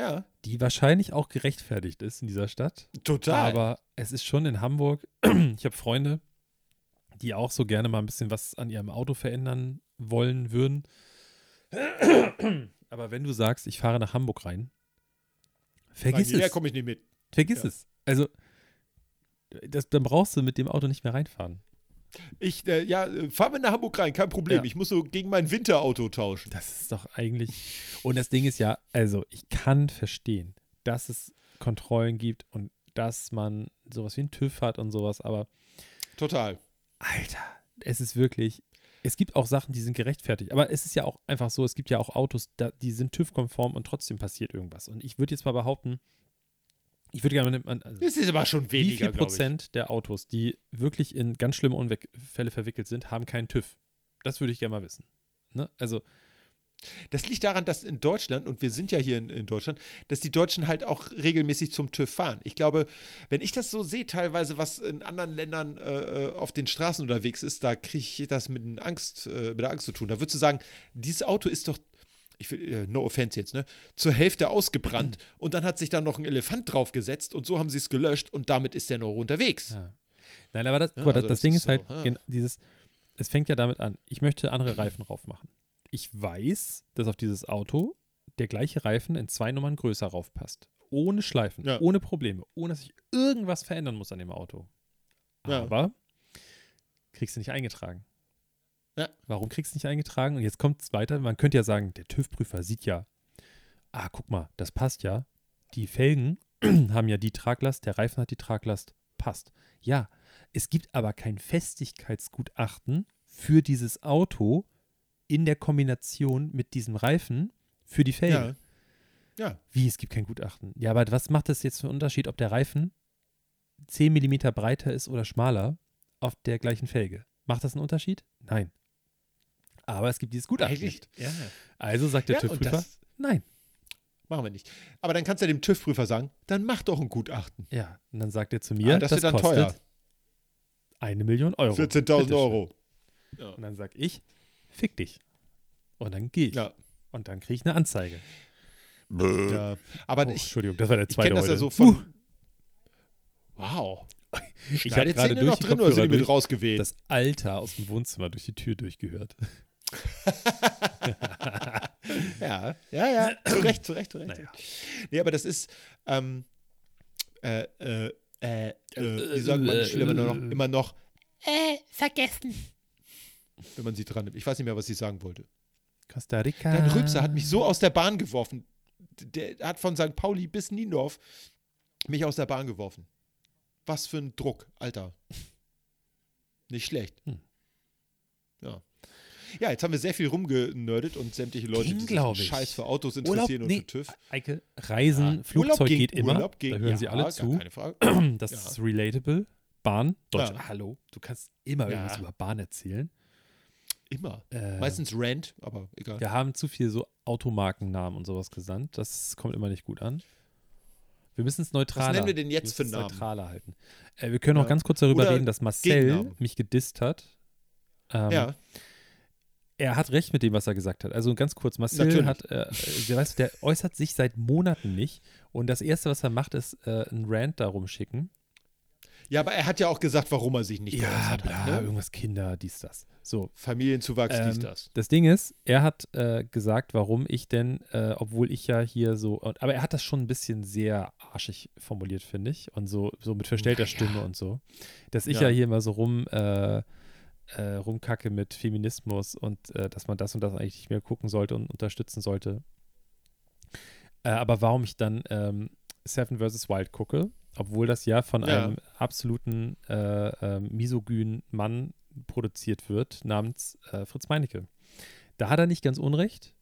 Ja, die wahrscheinlich auch gerechtfertigt ist in dieser Stadt. total. Aber es ist schon in Hamburg. ich habe Freunde, die auch so gerne mal ein bisschen was an ihrem Auto verändern wollen würden. Aber wenn du sagst, ich fahre nach Hamburg rein, vergiss Nein, es. komme ich nicht mit. Vergiss Ja. es. Also, das, dann brauchst du mit dem Auto nicht mehr reinfahren. Ich, äh, ja, fahr mit nach Hamburg rein, kein Problem. Ja. Ich muss so gegen mein Winterauto tauschen. Das ist doch eigentlich. Und das Ding ist ja, also, ich kann verstehen, dass es Kontrollen gibt und dass man sowas wie einen TÜV hat und sowas, aber Total. Alter, es ist wirklich. Es gibt auch Sachen, die sind gerechtfertigt. Aber es ist ja auch einfach so, es gibt ja auch Autos, die sind TÜV-konform und trotzdem passiert irgendwas. Und ich würde jetzt mal behaupten, ich würde gerne mal. Also, Das ist aber schon wie weniger, viel glaube ich. Prozent der Autos, die wirklich in ganz schlimme Unfälle verwickelt sind, haben keinen TÜV? Das würde ich gerne mal wissen. Ne? Also, Das liegt daran, dass in Deutschland, und wir sind ja hier in, in Deutschland, dass die Deutschen halt auch regelmäßig zum TÜV fahren. Ich glaube, wenn ich das so sehe, teilweise, was in anderen Ländern äh, auf den Straßen unterwegs ist, da kriege ich das mit, Angst, äh, mit der Angst zu tun. Da würdest du sagen, dieses Auto ist doch, ich will, äh, no offense jetzt, ne, zur Hälfte ausgebrannt und dann hat sich da noch ein Elefant draufgesetzt und so haben sie es gelöscht und damit ist der noch unterwegs. ja. Nein, aber das, Ja, also das das Ding ist halt, so, ja. dieses, es fängt ja damit an, ich möchte andere Reifen drauf machen. Ich weiß, dass auf dieses Auto der gleiche Reifen in zwei Nummern größer raufpasst. Ohne Schleifen, Ja. ohne Probleme, ohne dass ich irgendwas verändern muss an dem Auto. Aber kriegst du nicht eingetragen. Ja. Warum kriegst du nicht eingetragen? Und jetzt kommt es weiter. Man könnte ja sagen, der TÜV-Prüfer sieht ja ah, guck mal, das passt ja. Die Felgen haben ja die Traglast, der Reifen hat die Traglast, passt. Ja, es gibt aber kein Festigkeitsgutachten für dieses Auto in der Kombination mit diesem Reifen für die Felge. Ja. Ja. Wie, es gibt kein Gutachten. Ja, aber was macht das jetzt für einen Unterschied, ob der Reifen 10 mm breiter ist oder schmaler auf der gleichen Felge? Macht das einen Unterschied? Nein. Aber es gibt dieses Gutachten Eigentlich, nicht. ja. Also sagt der Ja, TÜV-Prüfer, nein. machen wir nicht. Aber dann kannst du dem TÜV-Prüfer sagen, dann mach doch ein Gutachten. Ja, und dann sagt er zu mir, Ah, das das, wird dann kostet teuer. eine Million Euro. 14.000 Bitteschön. Euro. Und dann sag ich, fick dich. Und dann gehe ich. Ja. Und dann kriege ich eine Anzeige. ja. Aber Oh, ich, Entschuldigung, das war der ich zweite kenne das ja so von. Uh, Wow. ich habe die gerade durch noch die drin oder sind die mit durch rausgewählt? das Alter aus dem Wohnzimmer durch die Tür durchgehört. ja, ja, ja. Zu Recht, zu Recht, zu Recht. Naja. Nee, aber das ist, ähm, äh, äh, äh, äh, wie sagt man Schüler immer noch, immer noch, Äh, vergessen. wenn man sie dran nimmt. Ich weiß nicht mehr, was sie sagen wollte. Costa Rica. Dein Rübser hat mich so aus der Bahn geworfen. Der hat von St. Pauli bis Niendorf mich aus der Bahn geworfen. Was für ein Druck, Alter. Nicht schlecht. Hm. Ja. Ja, jetzt haben wir sehr viel rumgenördet und sämtliche Leute, Ging, die sich. Scheiß für Autos Urlaub, interessieren nee, und für TÜV. Eike, Reisen, Ja, Flugzeug Urlaub ging, geht immer. Urlaub ging, da hören sie ja, alle gar zu. Keine Frage. Das Ja. ist relatable. Bahn, Deutsch. Hallo, du kannst immer irgendwas über Bahn erzählen. Immer. Äh, Meistens Rant, aber egal. Wir haben zu viel so Automarkennamen und sowas gesandt. Das kommt immer nicht gut an. Wir müssen es neutraler. Was nennen wir denn jetzt müssen für Namen? neutraler halten. Äh, wir können auch Ja. ganz kurz darüber Oder reden, dass Marcel mich gedisst hat. Ähm, ja, Er hat recht mit dem, was er gesagt hat. Also ganz kurz, Marcel hat, äh, der, weißt, du, der äußert sich seit Monaten nicht. Und das Erste, was er macht, ist äh, einen Rant darum schicken. ja, aber er hat ja auch gesagt, warum er sich nicht geäußert bla, hat. Ne? irgendwas Kinder, dies, das. So, Familienzuwachs, dies, Ähm, das. Das Ding ist, er hat äh, gesagt, warum ich denn, äh, obwohl ich ja hier so, und, aber er hat das schon ein bisschen sehr arschig formuliert, finde ich, und so, so mit verstellter Naja. Stimme und so, dass ich Ja. ja, hier immer so rum, äh, äh, rumkacke mit Feminismus und äh, dass man das und das eigentlich nicht mehr gucken sollte und unterstützen sollte. Äh, aber warum ich dann ähm, Seven vs. Wild gucke, obwohl das ja von Ja. einem absoluten äh, ähm, misogynen Mann produziert wird, namens äh, Fritz Meinecke. Da hat er nicht ganz unrecht.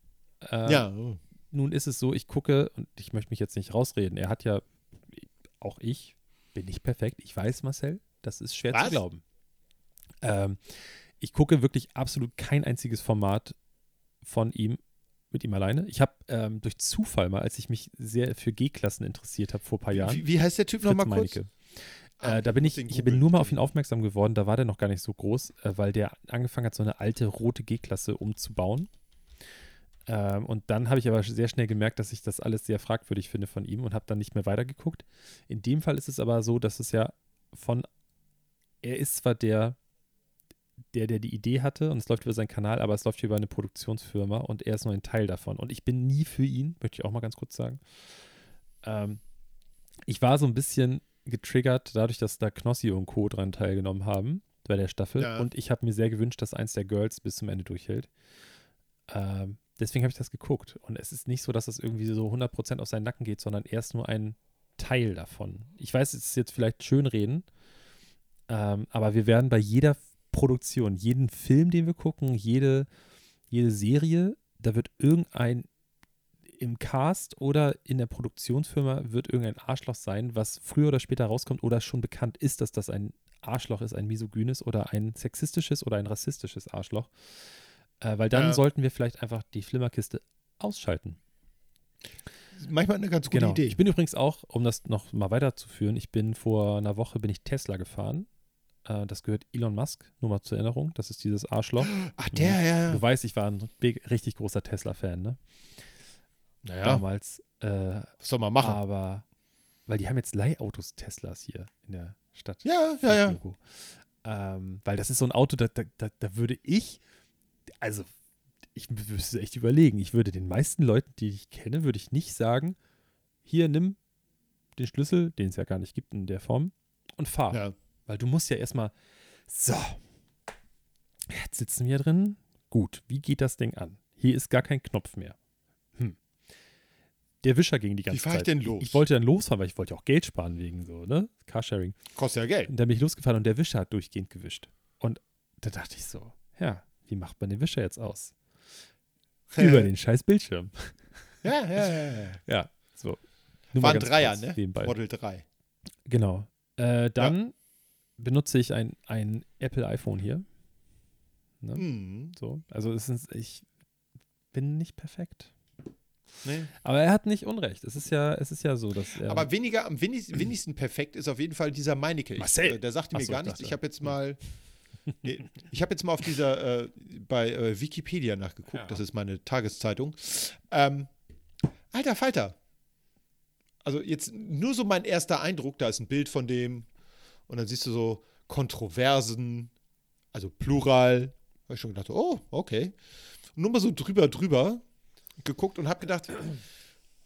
Äh, ja, Nun ist es so, ich gucke, und ich möchte mich jetzt nicht rausreden, er hat ja, auch ich, bin nicht perfekt. Ich weiß, Marcel, das ist schwer zu Was? glauben. Ähm, ich gucke wirklich absolut kein einziges Format von ihm mit ihm alleine. Ich habe ähm, durch Zufall mal, als ich mich sehr für G-Klassen interessiert habe vor ein paar Jahren, wie, wie heißt der Typ nochmal kurz? Meinecke. Ah, Äh, da bin ich, ich bin nur mal auf ihn aufmerksam geworden, da war der noch gar nicht so groß, äh, weil der angefangen hat, so eine alte rote G-Klasse umzubauen. Ähm, und dann habe ich aber sehr schnell gemerkt, dass ich das alles sehr fragwürdig finde von ihm und habe dann nicht mehr weitergeguckt. In dem Fall ist es aber so, dass es ja von, er ist zwar der, der, der die Idee hatte und es läuft über seinen Kanal, aber es läuft über eine Produktionsfirma und er ist nur ein Teil davon. Und ich bin nie für ihn, möchte ich auch mal ganz kurz sagen. Ähm, ich war so ein bisschen getriggert dadurch, dass da Knossi und Co. dran teilgenommen haben bei der Staffel. Ja. Und ich habe mir sehr gewünscht, dass eins der Girls bis zum Ende durchhält. Ähm, deswegen habe ich das geguckt. Und es ist nicht so, dass das irgendwie so 100% auf seinen Nacken geht, sondern er ist nur ein Teil davon. Ich weiß, es ist jetzt vielleicht schönreden, ähm, aber wir werden bei jeder Produktion, jeden Film, den wir gucken, jede, jede Serie, da wird irgendein im Cast oder in der Produktionsfirma wird irgendein Arschloch sein, was früher oder später rauskommt oder schon bekannt ist, dass das ein Arschloch ist, ein misogynes oder ein sexistisches oder ein rassistisches Arschloch. Äh, weil dann Ja. sollten wir vielleicht einfach die Flimmerkiste ausschalten. Manchmal eine ganz gute genau. Idee. Ich bin übrigens auch, um das noch mal weiterzuführen, ich bin vor einer Woche bin ich Tesla gefahren. Äh, das gehört Elon Musk, nur mal zur Erinnerung. Das ist dieses Arschloch. Ach, der, ja. Du weißt, ich war ein richtig großer Tesla-Fan, ne? Naja, Damals. Äh, was soll man machen? aber, weil die haben jetzt Leihautos Teslas hier in der Stadt. Ja, ja, ja. Ähm, weil das ist so ein Auto, da, da, da, da würde ich, also ich müsste echt überlegen, ich würde den meisten Leuten, die ich kenne, würde ich nicht sagen, hier nimm den Schlüssel, den es ja gar nicht gibt in der Form, und fahr. ja. Weil du musst ja erstmal, so, jetzt sitzen wir drin. Gut, wie geht das Ding an? Hier ist gar kein Knopf mehr. Hm. der Wischer ging die ganze Wie fahr ich Zeit. denn los? Ich wollte dann losfahren, weil ich wollte ja auch Geld sparen wegen so, ne? Carsharing. Kostet ja Geld. Und dann bin ich losgefahren und der Wischer hat durchgehend gewischt. Und da dachte ich so, ja, wie macht man den Wischer jetzt aus? Über den scheiß Bildschirm. Ja, ja, ja. ja. Ja, so. Nur War mal ein ganz Dreier, ne? nebenbei. Model 3. Genau. Äh, dann benutze ich ein, ein Apple iPhone hier. Ne? Mhm. So. Also es ist, ich bin nicht perfekt. Nee. Aber er hat nicht Unrecht. Es ist ja, es ist ja so, dass er. Aber weniger, am wenigsten, wenigsten perfekt ist auf jeden Fall dieser Meinecke. Ich, Marcel. äh, Der sagte mir so, gar ich nichts. Ich habe jetzt mal. Nee, ich habe jetzt mal auf dieser, äh, bei äh, Wikipedia nachgeguckt, Ja. das ist meine Tageszeitung. Ähm, alter Falter. Also jetzt nur so mein erster Eindruck, da ist ein Bild von dem und dann siehst du so Kontroversen, also Plural. Habe ich schon gedacht, oh, okay. Und nur mal so drüber, drüber geguckt und habe gedacht,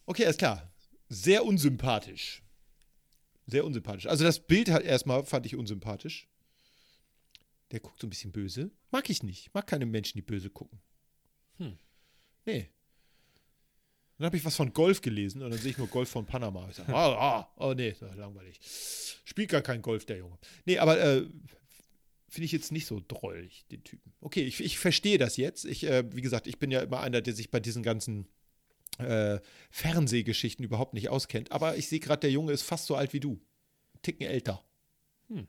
okay, ist klar. Sehr unsympathisch. Sehr unsympathisch. Also das Bild halt erstmal fand ich unsympathisch. Der guckt so ein bisschen böse. Mag ich nicht. Mag keine Menschen, die böse gucken. Hm. Nee. Dann habe ich was von Golf gelesen und dann sehe ich nur Golf von Panama. Ich sag, ah, ah, oh nee, langweilig. Spielt gar kein Golf, der Junge. Nee, aber äh, finde ich jetzt nicht so drollig, den Typen. Okay, ich, ich verstehe das jetzt. Ich, äh, wie gesagt, ich bin ja immer einer, der sich bei diesen ganzen äh, Fernsehgeschichten überhaupt nicht auskennt. Aber ich sehe gerade, der Junge ist fast so alt wie du. Einen Ticken älter. Hm.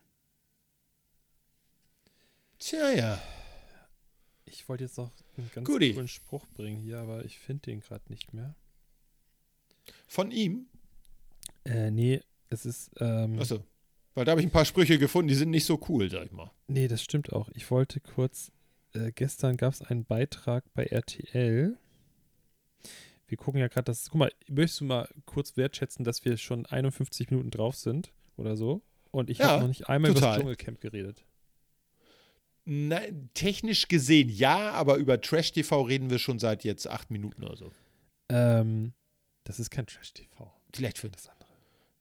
Tja, ja. ich wollte jetzt noch einen ganz Guti. coolen Spruch bringen hier, aber ich finde den gerade nicht mehr. Von ihm? Äh, nee, es ist. Ähm, Achso. Weil da habe ich ein paar Sprüche gefunden, die sind nicht so cool, sag ich mal. Nee, das stimmt auch. Ich wollte kurz. Äh, gestern gab es einen Beitrag bei RTL. Wir gucken ja gerade das. Guck mal, möchtest du mal kurz wertschätzen, dass wir schon 51 Minuten drauf sind oder so? Und ich Ja, habe noch nicht einmal über das total. Dschungelcamp geredet. Na, technisch gesehen ja, aber über Trash TV reden wir schon seit jetzt acht Minuten oder so. Ähm, das ist kein Trash-TV. Vielleicht für Das andere.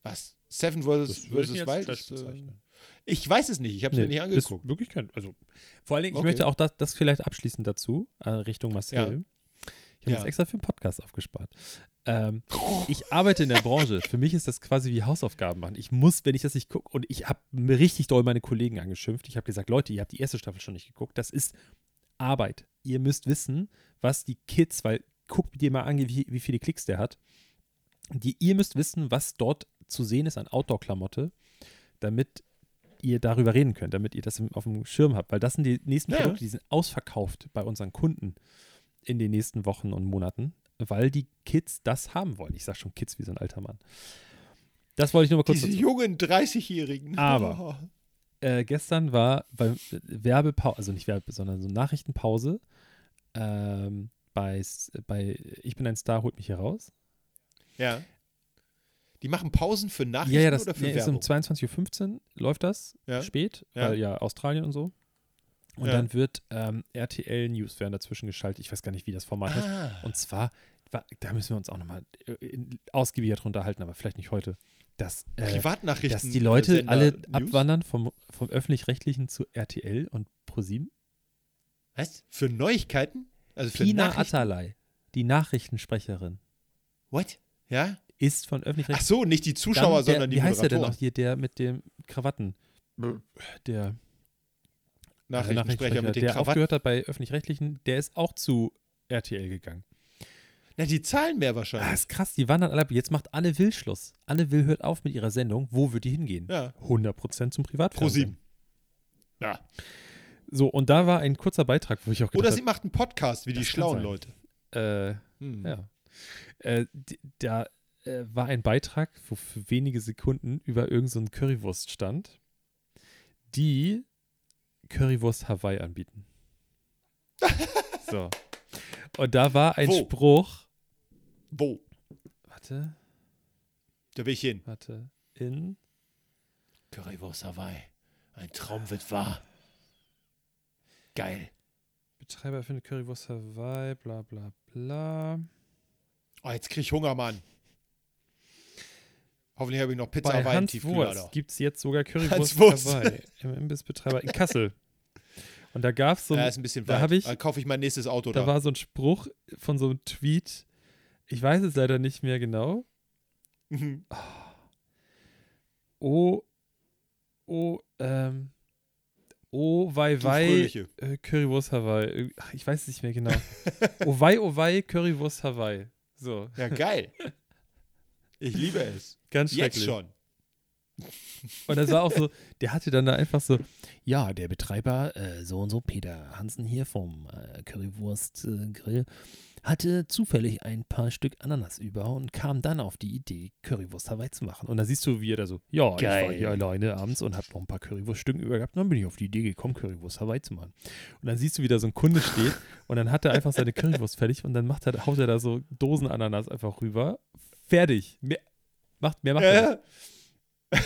was? Seven vs. Ich Wild? Ist, äh, bezeichnen. Ich weiß es nicht, ich habe es mir nicht ist angeguckt. wirklich kein. Also, vor allen Dingen, ich Okay. möchte auch das, das vielleicht abschließend dazu, äh, Richtung Marcel. Ich habe Ja. das extra für den Podcast aufgespart. Ähm, ich arbeite in der Branche. Für mich ist das quasi wie Hausaufgaben machen. Ich muss, wenn ich das nicht gucke, und ich habe mir richtig doll meine Kollegen angeschimpft. Ich habe gesagt, Leute, ihr habt die erste Staffel schon nicht geguckt. Das ist Arbeit. Ihr müsst wissen, was die Kids, weil guckt dir mal an, wie, wie viele Klicks der hat. Die, ihr müsst wissen, was dort zu sehen ist an Outdoor-Klamotte, damit ihr darüber reden könnt, damit ihr das auf dem Schirm habt. Weil das sind die nächsten Ja. Produkte, die sind ausverkauft bei unseren Kunden in den nächsten Wochen und Monaten, weil die Kids das haben wollen. Ich sage schon Kids wie so ein alter Mann. Das wollte ich nur mal kurz Diese dazu. jungen 30-Jährigen. Aber- Äh, gestern war bei Werbepause, also nicht Werbe, sondern so Nachrichtenpause ähm, bei, bei Ich bin ein Star, holt mich hier raus. Ja. Die machen Pausen für Nachrichten Ja, ja, das oder für ja, ist um Werbung? 22.15 Uhr läuft das, Ja. spät, Ja. weil ja Australien und so. Und Ja. dann wird ähm, RTL News werden dazwischen geschaltet. Ich weiß gar nicht, wie das Format heißt. ah. Und zwar, wa- da müssen wir uns auch nochmal ausgiebiger drunter unterhalten, aber vielleicht nicht heute. Dass, äh, Privatnachrichten. dass die Leute Sender alle News? abwandern vom, vom Öffentlich-Rechtlichen zu RTL und ProSieben. Was? Für Neuigkeiten? Also für Nachrichten? Atalay, die Nachrichtensprecherin, What? Ja? ist von Ach Öffentlich-Rechtlichen. so, nicht die Zuschauer, der, sondern die Wie heißt der denn noch Moderatoren. hier, der mit dem Krawatten? Der Nachrichtensprecher mit den der Krawatten. aufgehört hat bei Öffentlich-Rechtlichen, der ist auch zu RTL gegangen. Na, die zahlen mehr Ah, wahrscheinlich. ist krass, die wandern alle ab. Jetzt macht Anne Will Schluss. Anne Will hört auf mit ihrer Sendung. Wo wird die hingehen? Ja. 100% zum Pro Privatfernsehen. sieben. Ja. So, und da war ein kurzer Beitrag, wo ich auch Oder sie macht einen Podcast wie die schlauen. Leute. habe, Hm. äh, ja. Äh, da äh, war ein Beitrag, wo für wenige Sekunden über irgendeinen so Currywurst stand, die Currywurst Hawaii anbieten. so. Und da war ein Wo? Spruch. Wo? Warte, Da will ich hin. warte. In. Currywurst Hawaii. Ein Traum wird wahr. Geil. Betreiber findet Currywurst Hawaii, bla bla bla. Oh, jetzt krieg ich Hunger, Mann. Hoffentlich habe ich noch Pizza Bei Hawaii im Hans Tiefkühler. Wurst gibt es jetzt sogar Currywurst Wurst. Hawaii im Imbissbetreiber in Kassel. Und da gab es so Ja, ein, ist ein bisschen da weit. ich- Dann kaufe ich mein nächstes Auto da da. war so ein Spruch von so einem Tweet, Ich weiß es leider nicht mehr genau. Mhm. Oh, oh, ähm, oh, wei, wei, äh, Currywurst Hawaii. Ach, ich weiß es nicht mehr genau. oh, wei, oh, wei, Currywurst Hawaii. So, Ja, geil. Ich liebe es. ganz Jetzt schrecklich. schon. Und das war auch so, der hatte dann da einfach so, ja, der Betreiber, äh, so und so, Peter Hansen hier vom äh, Currywurst-Grill, hatte zufällig ein paar Stück Ananas über und kam dann auf die Idee, Currywurst Hawaii zu machen. Und da siehst du, wie er da so, ja, ich war Geil. hier alleine abends und hab noch ein paar Currywurststücken über gehabt. Und dann bin ich auf die Idee gekommen, Currywurst Hawaii zu machen. Und dann siehst du, wie da so ein Kunde steht und dann hat er einfach seine Currywurst fertig und dann macht er, haut er da so Dosen Ananas einfach rüber. Fertig. Mehr, macht, mehr macht er nicht. Ja,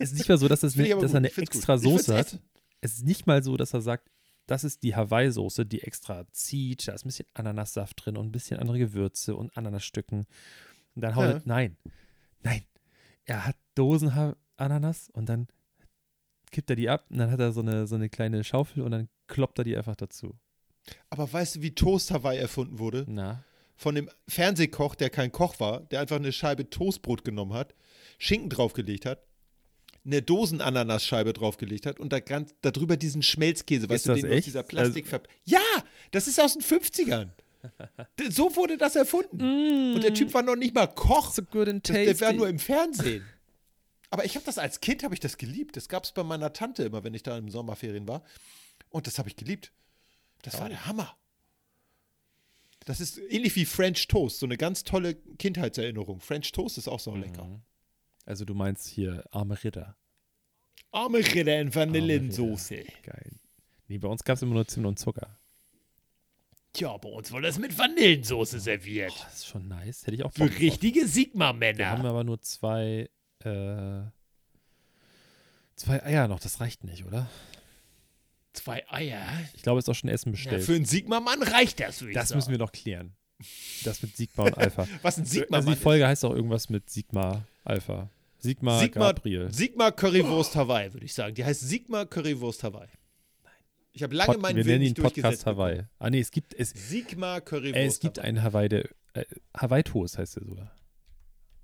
Es ist nicht mal so, dass, das dass gut. er eine extra Soße hat. Es ist nicht mal so, dass er sagt, das ist die Hawaii-Soße, die extra zieht. Da ist ein bisschen Ananassaft drin und ein bisschen andere Gewürze und Ananasstücken. Und dann haut Ja. er, nein, nein. Er hat Dosen Ananas und dann kippt er die ab und dann hat er so eine, so eine kleine Schaufel und dann kloppt er die einfach dazu. Aber weißt du, wie Toast Hawaii erfunden wurde? Na, Von dem Fernsehkoch, der kein Koch war, der einfach eine Scheibe Toastbrot genommen hat, Schinken draufgelegt hat, eine Dosenananasscheibe draufgelegt hat und da ganz, darüber diesen Schmelzkäse, weißt du, den aus echt? dieser Plastikverpackung. ja, das ist aus den 50ern. D- so wurde das erfunden. Und der Typ war noch nicht mal Koch. so good and Das, der war tasty. nur im Fernsehen. Aber ich habe das als Kind habe ich das geliebt. Das gab es bei meiner Tante immer, wenn ich da im Sommerferien war. Und das habe ich geliebt. Das war der Hammer. Das ist ähnlich wie French Toast, so eine ganz tolle Kindheitserinnerung. French Toast ist auch so lecker. Mhm. Also du meinst hier arme Ritter. Arme Ritter in Vanillensoße. Geil. Nee, bei uns gab es immer nur Zimt und Zucker. Tja, bei uns wurde das mit Vanillensoße serviert. Das ist schon nice. Hätte ich auch Für drauf. richtige Wir haben Sigma-Männer. aber nur zwei, äh, zwei Eier noch. Das reicht nicht, oder? Zwei Eier. Ich glaube, es ist auch schon Essen Ja, bestellt. für einen Sigma-Mann reicht das, würde das sagen. müssen wir noch klären. Das mit Sigma und Alpha. Was ein also Sigma-Mann die Folge heißt auch irgendwas mit Sigma, Alpha. Sigma, Sigma, Gabriel. Sigma Currywurst Hawaii, würde ich sagen. Die heißt Sigma Currywurst Hawaii. Ich habe lange Pod, meinen wir Willen nennen ihn. Podcast Hawaii. Ah, nee, es gibt, es, bekommen. Sigma Currywurst äh, es gibt Hawaii. einen Hawaii, der, äh, Hawaii-Toast heißt der sogar.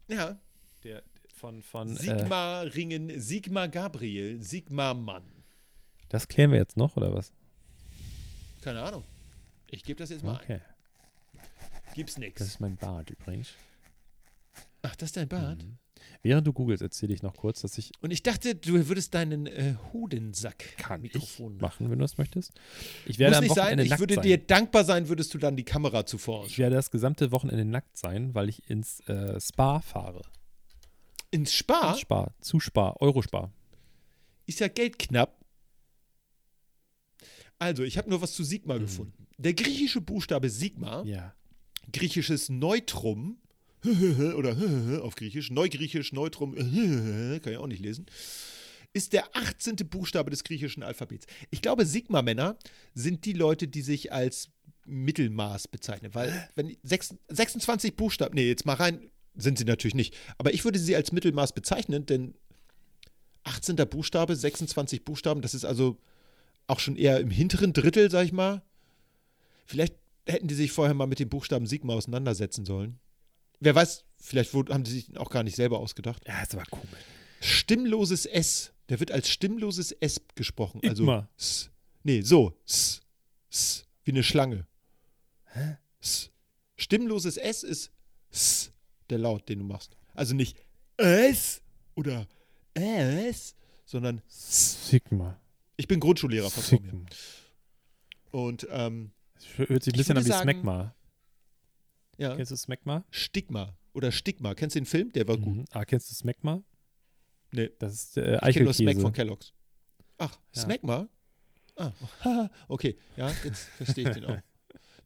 Ja. Der, von, von, äh, Sigma Ringen, Sigma Gabriel, Sigma Mann. das klären wir jetzt noch, oder was? Keine Ahnung. Ich gebe das jetzt mal ein. Okay. Gibt's Das nichts. ist mein Bart übrigens. Ach, das ist dein Bart? Mhm. Während du googelst, erzähle ich noch kurz, dass ich Und ich dachte, du würdest deinen äh, Hodensack kann Mikrofon ich machen, wenn du das möchtest. Ich werde Muss nicht sein. Wochenende Ich nackt würde sein. dir dankbar sein, würdest du dann die Kamera zuvor ich werde das gesamte Wochenende nackt sein, weil ich ins äh, Spa fahre. Ins Spar Ins Spar, zu Spar, Eurospar. ist ja Geld knapp. Also, ich habe nur was zu Mhm. Sigma gefunden. Der griechische Buchstabe Sigma, Ja. griechisches Neutrum, oder auf Griechisch, Neugriechisch, Neutrum, kann ich auch nicht lesen, ist der 18. Buchstabe des griechischen Alphabets. Ich glaube, Sigma-Männer sind die Leute, die sich als Mittelmaß bezeichnen, weil wenn sechs- 26 Buchstaben, nee, jetzt mal rein, sind sie natürlich nicht, aber ich würde sie als Mittelmaß bezeichnen, denn 18. Buchstabe, 26 Buchstaben, das ist also auch schon eher im hinteren Drittel, sag ich mal. Vielleicht hätten die sich vorher mal mit dem Buchstaben Sigma auseinandersetzen sollen. Wer weiß, vielleicht haben die sich auch gar nicht selber ausgedacht. Ja, ist aber cool. Stimmloses S. Der wird als stimmloses S gesprochen. Also Igma. S. Nee, so. S. S. Wie eine Schlange. Hä? S. Stimmloses S ist S. Der Laut, den du machst. Also nicht S oder S, sondern Sigma. ich bin Grundschullehrer von mir. Sigma. Und ähm, hört sich ein bisschen an wie Smegma. Ja, Kennst du Smegma? Stigma oder Stigma. Kennst du den Film? Der war gut. Mhm. Ah, kennst du Smegma? Nee. Das ist äh, Ich kenne nur Smack Eichelkäse. von Kellogg's. Ach, Ja. Smegma? Ah, okay. Ja, jetzt verstehe ich den auch.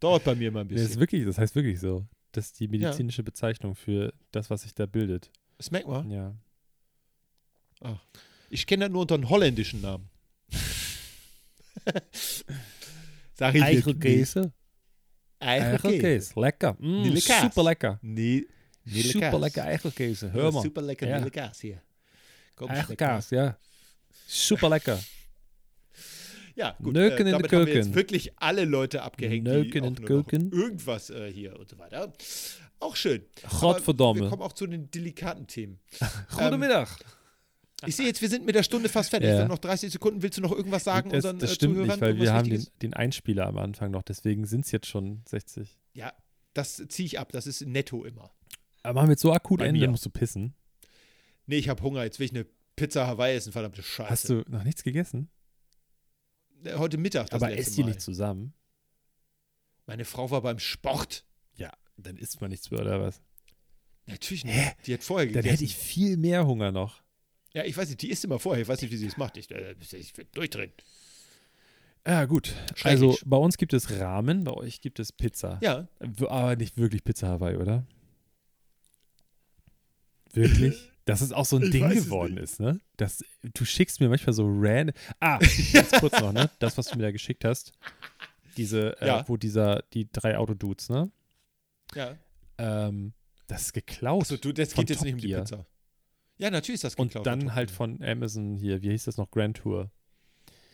Dauert bei mir mal ein Nee, das, ist bisschen. wirklich, das heißt wirklich so. Das ist die medizinische Bezeichnung für das, was sich da bildet. Smegma? Ja. Ich kenne das nur unter einem holländischen Namen. Sag ich. Eichelkäse. Eichelkäse. Lecker. Mm, Kaas. super lecker. Nee, Super lecker Eichelkäse. Hör mal. Super lecker Ja. Kaas hier. Eichelkaas, ja. Super lecker. mal. Ja, gut. Nöken äh, in de haben wir jetzt Köken. wirklich alle Leute abgehängt, die Nöken auch in nur noch Köken. irgendwas äh, hier und so weiter. Auch schön. Gottverdamme. Wir kommen auch zu den delikaten Themen. Guten Ähm, Mittag. Ich sehe jetzt, wir sind mit der Stunde fast fertig. Ja. Wir haben noch 30 Sekunden. Willst du noch irgendwas sagen das, unseren das äh, stimmt Zuhörern? nicht, weil wir haben den, den Einspieler am Anfang noch, deswegen sind es jetzt schon 60. Ja, das ziehe ich ab. Das ist netto immer. Aber machen wir jetzt so akut Bei Ende, dann musst du pissen. Nee, ich habe Hunger. Jetzt will ich eine Pizza Hawaii essen. Verdammte Scheiße. Hast du noch nichts gegessen? Äh, Heute Mittag das Aber esst ihr nicht zusammen? Meine Frau war beim Sport. Ja, dann isst man nichts mehr, oder was? Natürlich nicht. Die hat vorher Dann gegessen. hätte ich viel mehr Hunger noch. Ja, ich weiß nicht. Die isst immer vorher. Ich weiß nicht, wie sie es macht. Ich, äh, ich will durchdrehen. Ja, gut. Schrecklich. Also bei uns gibt es Ramen, bei euch gibt es Pizza. Ja, Aber nicht wirklich Pizza Hawaii, oder? Wirklich? Dass es auch so ein Ich Ding geworden ist, ne? Das, du schickst mir manchmal so random. Ah, ganz kurz noch, ne? Das, was du mir da geschickt hast. Diese, äh, Ja. wo dieser, die drei Autodudes, ne? ja. Ähm, das ist geklaut. Achso, du, das geht jetzt Top nicht um die. Pizza. Ja, natürlich ist das Und geklaut. dann Top halt von Amazon hier, wie hieß das noch? Grand Tour.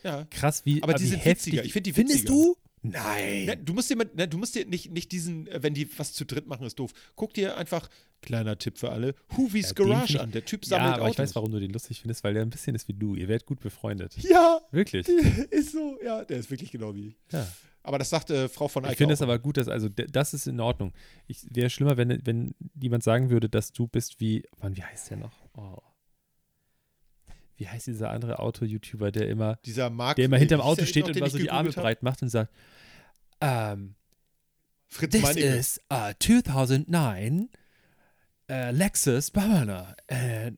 Ja. Krass, wie, Aber die wie sind heftig. witziger. Ich find die Findest witziger. du? Nein. Ne, du musst dir, mal- ne, du musst dir nicht, nicht diesen, äh, wenn die was zu dritt machen, ist doof. Guck dir einfach, kleiner Tipp für alle, Huvis Ja, Garage an. Der Typ ja, sammelt aber Autos. ich weiß, warum du den lustig findest, weil der ein bisschen ist wie du. Ihr werdet gut befreundet. Ja, Wirklich. ist so. Ja, der ist wirklich genau wie ich. Ja. Aber das sagt äh, Frau von Eyck Ich finde es aber gut, dass, also das ist in Ordnung. Ich wäre schlimmer, wenn, wenn jemand sagen würde, dass du bist wie, Mann, wie heißt der noch? Oh. Wie heißt dieser andere Auto-YouTuber, der immer, Dieser Marc, der immer äh, hinterm Auto der steht noch, und mal so die Arme hab? breit macht und sagt, ähm, Fritz this Meinecke. is a 2009 uh, Lexus Bavana. And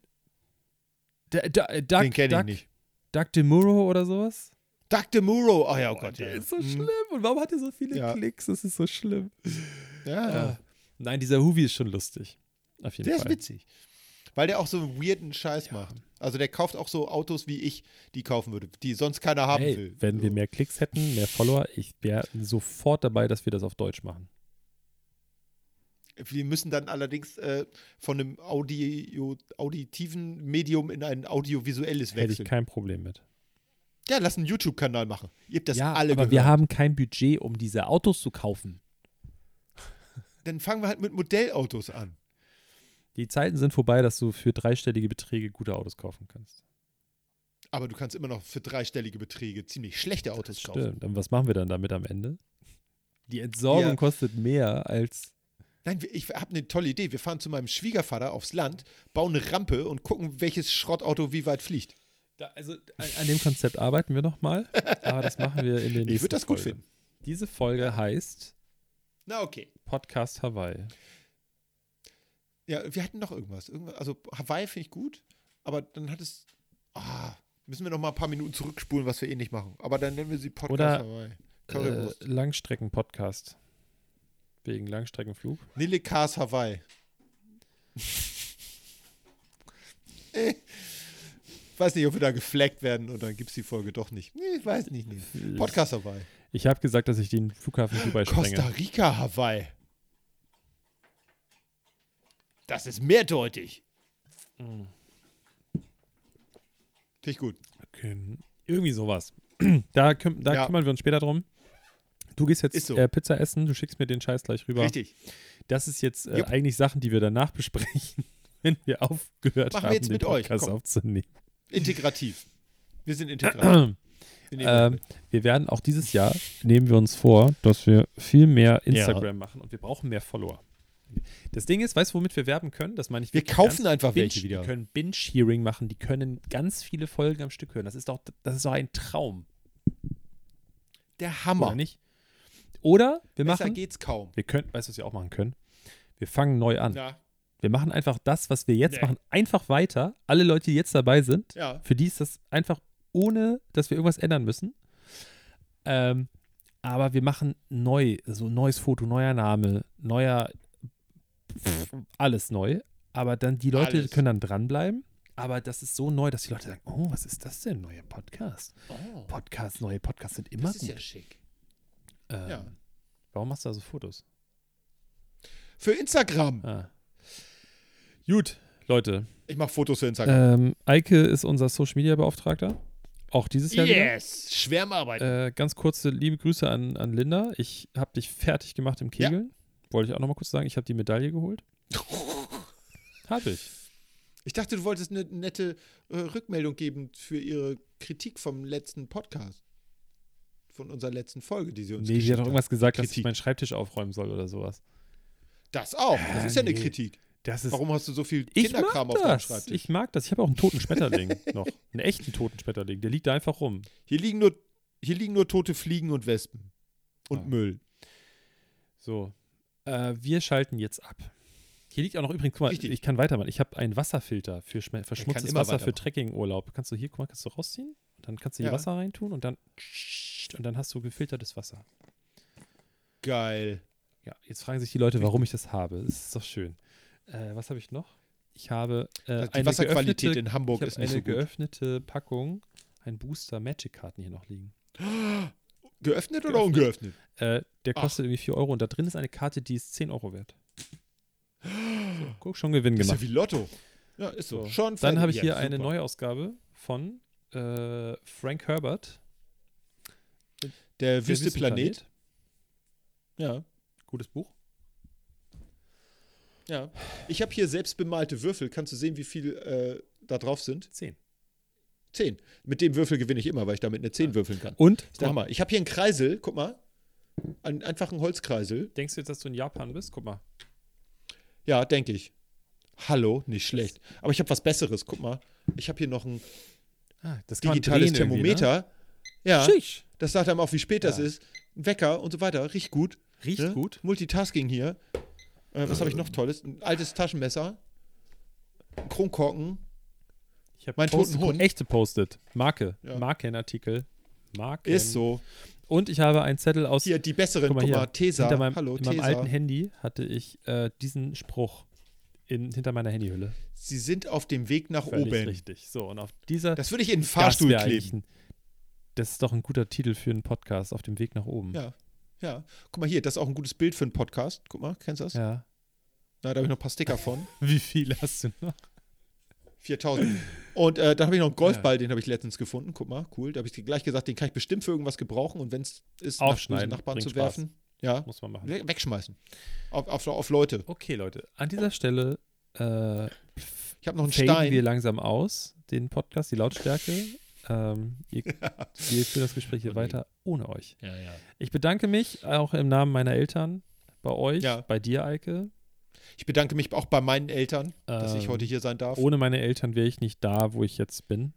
D- D- Doug, Den kenne ich nicht. Doug DeMuro oder sowas? Doug DeMuro. Ach ja, oh Gott. der ja. ist so Mhm. schlimm. Und warum hat er so viele Ja. Klicks? Das ist so schlimm. Ja, ja. Ah. Nein, dieser Huvi ist schon lustig. Auf jeden Der ist Fall. witzig. Weil der auch so einen weirden Scheiß macht. Also der kauft auch so Autos, wie ich die kaufen würde, die sonst keiner haben Hey, will. wenn so. wir mehr Klicks hätten, mehr Follower, ich wäre sofort dabei, dass wir das auf Deutsch machen. Wir müssen dann allerdings äh, von einem Audio, auditiven Medium in ein audiovisuelles Hätte ich wechseln. kein Problem mit. Ja, lass einen YouTube-Kanal machen. Ihr habt das ja, alle aber gehört. wir haben kein Budget, um diese Autos zu kaufen. Dann fangen wir halt mit Modellautos an. Die Zeiten sind vorbei, dass du für dreistellige Beträge gute Autos kaufen kannst. Aber du kannst immer noch für dreistellige Beträge ziemlich schlechte Autos kaufen. Stimmt. Und was machen wir dann damit am Ende? Die Entsorgung Ja. kostet mehr als. Nein, ich habe eine tolle Idee. Wir fahren zu meinem Schwiegervater aufs Land, bauen eine Rampe und gucken, welches Schrottauto wie weit fliegt. Da, also an, an dem Konzept arbeiten wir noch mal, aber das machen wir in den nächsten Ich würde das gut Folge. finden. Diese Folge heißt Na, okay. Podcast Hawaii. Ja, wir hatten noch irgendwas. irgendwas also Hawaii finde ich gut, aber dann hat es. Ah, müssen wir noch mal ein paar Minuten zurückspulen, was wir eh nicht machen. Aber dann nennen wir sie Podcast Oder, Hawaii. Äh. Langstrecken-Podcast. Wegen Langstreckenflug. Nille Cars Hawaii. äh, weiß nicht, ob wir da gefleckt werden und dann gibt es die Folge doch nicht. Nee, ich weiß nicht. Nee. Podcast Hawaii. Ich habe gesagt, dass ich den Flughafen Dubai Costa sprenge. Rica Hawaii. Das ist mehrdeutig. Mhm. Finde ich gut. Okay. Irgendwie sowas. Da, küm da Ja. kümmern wir uns später drum. Du gehst jetzt so. äh, Pizza essen, du schickst mir den Scheiß gleich rüber. Richtig. Das ist jetzt äh, eigentlich Sachen, die wir danach besprechen, wenn wir aufgehört Machen wir haben, jetzt den mit euch, Podcast komm. aufzunehmen. Integrativ. Wir sind integrativ. Wir Ähm, wir werden auch dieses Jahr, nehmen wir uns vor, dass wir viel mehr Instagram machen und wir brauchen mehr Follower. Das Ding ist, weißt du, womit wir werben können? Das meine ich wir kaufen ernst. einfach Binge, welche wieder. Die können Binge-Hearing machen, die können ganz viele Folgen am Stück hören. Das ist doch, das ist doch ein Traum, Der oder Hammer. nicht? Oder wir Besser machen, geht's kaum. wir können, weißt du, was wir auch machen können? Wir fangen neu an. Ja. Wir machen einfach das, was wir jetzt Nee. machen, einfach weiter. Alle Leute, die jetzt dabei sind, Ja. für die ist das einfach ohne, dass wir irgendwas ändern müssen. Ähm, aber wir machen neu, so neues Foto, neuer Name, neuer, pff, alles neu. Aber dann die Leute Alles. können dann dranbleiben. Aber das ist so neu, dass die Leute sagen, oh, was ist das denn? Neuer Podcast. Oh, Podcast, neue Podcasts sind immer das ist gut. ja schick. ähm, ja. Warum machst du also Fotos? Für Instagram. Ah. Gut, Leute. Ich mache Fotos für Instagram. Ähm, Eike ist unser Social Media Beauftragter. Auch dieses Jahr wieder. Yes! Schwärmarbeit. Äh, ganz kurze liebe Grüße an, an Linda. Ich habe dich fertig gemacht im. Kegeln. Wollte ich auch noch mal kurz sagen. Ich habe die Medaille geholt. Habe ich. Ich dachte, du wolltest eine nette äh, Rückmeldung geben für ihre Kritik vom letzten Podcast. Von unserer letzten Folge, die sie uns Nee, sie hat doch irgendwas gesagt, dass ich Kritik. meinen Schreibtisch aufräumen soll oder sowas. Das auch. Das ist ja eine nee. Kritik. Ist. Warum hast du so viel Kinderkram auf deinem. Schreibtisch? Ich mag das. Ich habe auch einen toten Schmetterling noch. Einen echten toten Schmetterling. Der liegt da einfach rum. Hier liegen nur, hier liegen nur tote Fliegen und Wespen. Und Ah. Müll. So. Äh, wir schalten jetzt ab. Hier liegt auch noch übrigens, guck mal, Richtig. ich kann weitermachen. Ich habe einen Wasserfilter für schme- verschmutztes Wasser für. Trekkingurlaub. Kannst du hier, guck mal, kannst du rausziehen? Und dann kannst du hier Ja. Wasser reintun und dann und dann hast du gefiltertes Wasser. Geil. Ja, jetzt fragen sich die Leute, warum ich das habe. Das ist doch schön. Äh, was habe ich noch? Ich habe äh, Also die eine Wasserqualität geöffnete, in Hamburg ist nicht eine so gut. geöffnete Packung, ein Booster Magic-Karten hier noch liegen. Geöffnet oder Geöffnet. ungeöffnet? Äh, der Ach. kostet irgendwie 4 Euro und da drin ist eine Karte, die ist 10 Euro wert. So, guck, schon Gewinn Das ist ja gemacht. wie Lotto. Ja, ist so. So. Schon Dann habe ich Ja, hier eine super. Neuausgabe von äh, Frank Herbert. Der Der Wüste Planet. Ja. Gutes Buch. Ja. Ich habe hier selbst bemalte Würfel. Kannst du sehen, wie viel äh, da drauf sind? 10. Zehn. Mit dem Würfel gewinne ich immer, weil ich damit eine 10 würfeln kann. Und, ist der Hammer. Ich habe hier einen Kreisel, guck mal. Einen einfachen Holzkreisel. denkst du jetzt, dass du in Japan bist? Guck mal. Ja, denke ich. Hallo, nicht schlecht. Aber ich habe was Besseres, guck mal. Ich habe hier noch ein Ah, das digitales ne? Thermometer. Ja, Schisch. das sagt einem auch, wie spät das Ja. ist. Ein Wecker und so weiter. Riecht gut. Riecht ne? gut. Multitasking hier. Äh, was habe ich noch Tolles? Ein altes Taschenmesser. Ein Kronkorken. Ich habe Mein toten Hund. echte Postet. Marke. Ja. Markenartikel. Marken. Ist so. Und ich habe einen Zettel aus Hier, die besseren. Guck Guck mal hier. Tesa. hinter meinem, Hallo, in meinem Tesa. alten Handy hatte ich äh, diesen Spruch in, hinter meiner Handyhülle. Sie sind auf dem Weg nach Völlig oben. richtig. So, und auf dieser Das würde ich in den das Fahrstuhl eigentlich kleben. Ein, das ist doch ein guter Titel für einen Podcast, auf dem Weg nach oben. Ja. Ja. Guck mal hier, das ist auch ein gutes Bild für einen Podcast. Guck mal, kennst du das? Ja. Na, da habe ich noch ein paar Sticker von. Wie viel hast du noch? 4000. Und äh, dann habe ich noch einen Golfball, den habe ich letztens gefunden. Guck mal, cool. Da habe ich gleich gesagt, den kann ich bestimmt für irgendwas gebrauchen. Und wenn es ist, nach Aufschneiden, bösen Nachbarn zu Spaß. werfen, ja, Muss man machen. we wegschmeißen. Auf, auf, auf Leute. Okay, Leute. An dieser Stelle äh, Ich habe noch einen Stein. wir langsam aus, den Podcast, die Lautstärke. Ähm, ihr, wir führen das Gespräch hier Oh weiter ohne euch. ja, ja. Ich bedanke mich auch im Namen meiner Eltern bei euch, Ja. bei dir, Eike. Ich bedanke mich auch bei meinen Eltern, dass ich Ähm, heute hier sein darf. Ohne meine Eltern wäre ich nicht da, wo ich jetzt bin.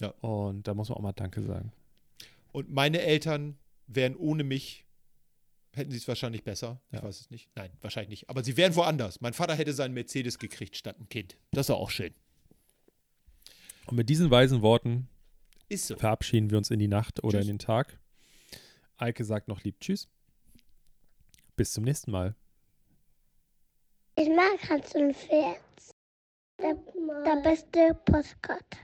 Ja. Und da muss man auch mal Danke sagen. Und meine Eltern wären ohne mich, hätten sie es wahrscheinlich besser. Ich Ja. weiß es nicht. Nein, wahrscheinlich nicht. Aber sie wären woanders. Mein Vater hätte seinen Mercedes gekriegt statt ein Kind. Das ist doch auch schön. Und mit diesen weisen Worten so. verabschieden wir uns in die Nacht oder Tschüss. in den Tag. Eike sagt noch lieb Tschüss. Bis zum nächsten Mal. Ich mag Hans und Pferd. Der, der beste Postkarte.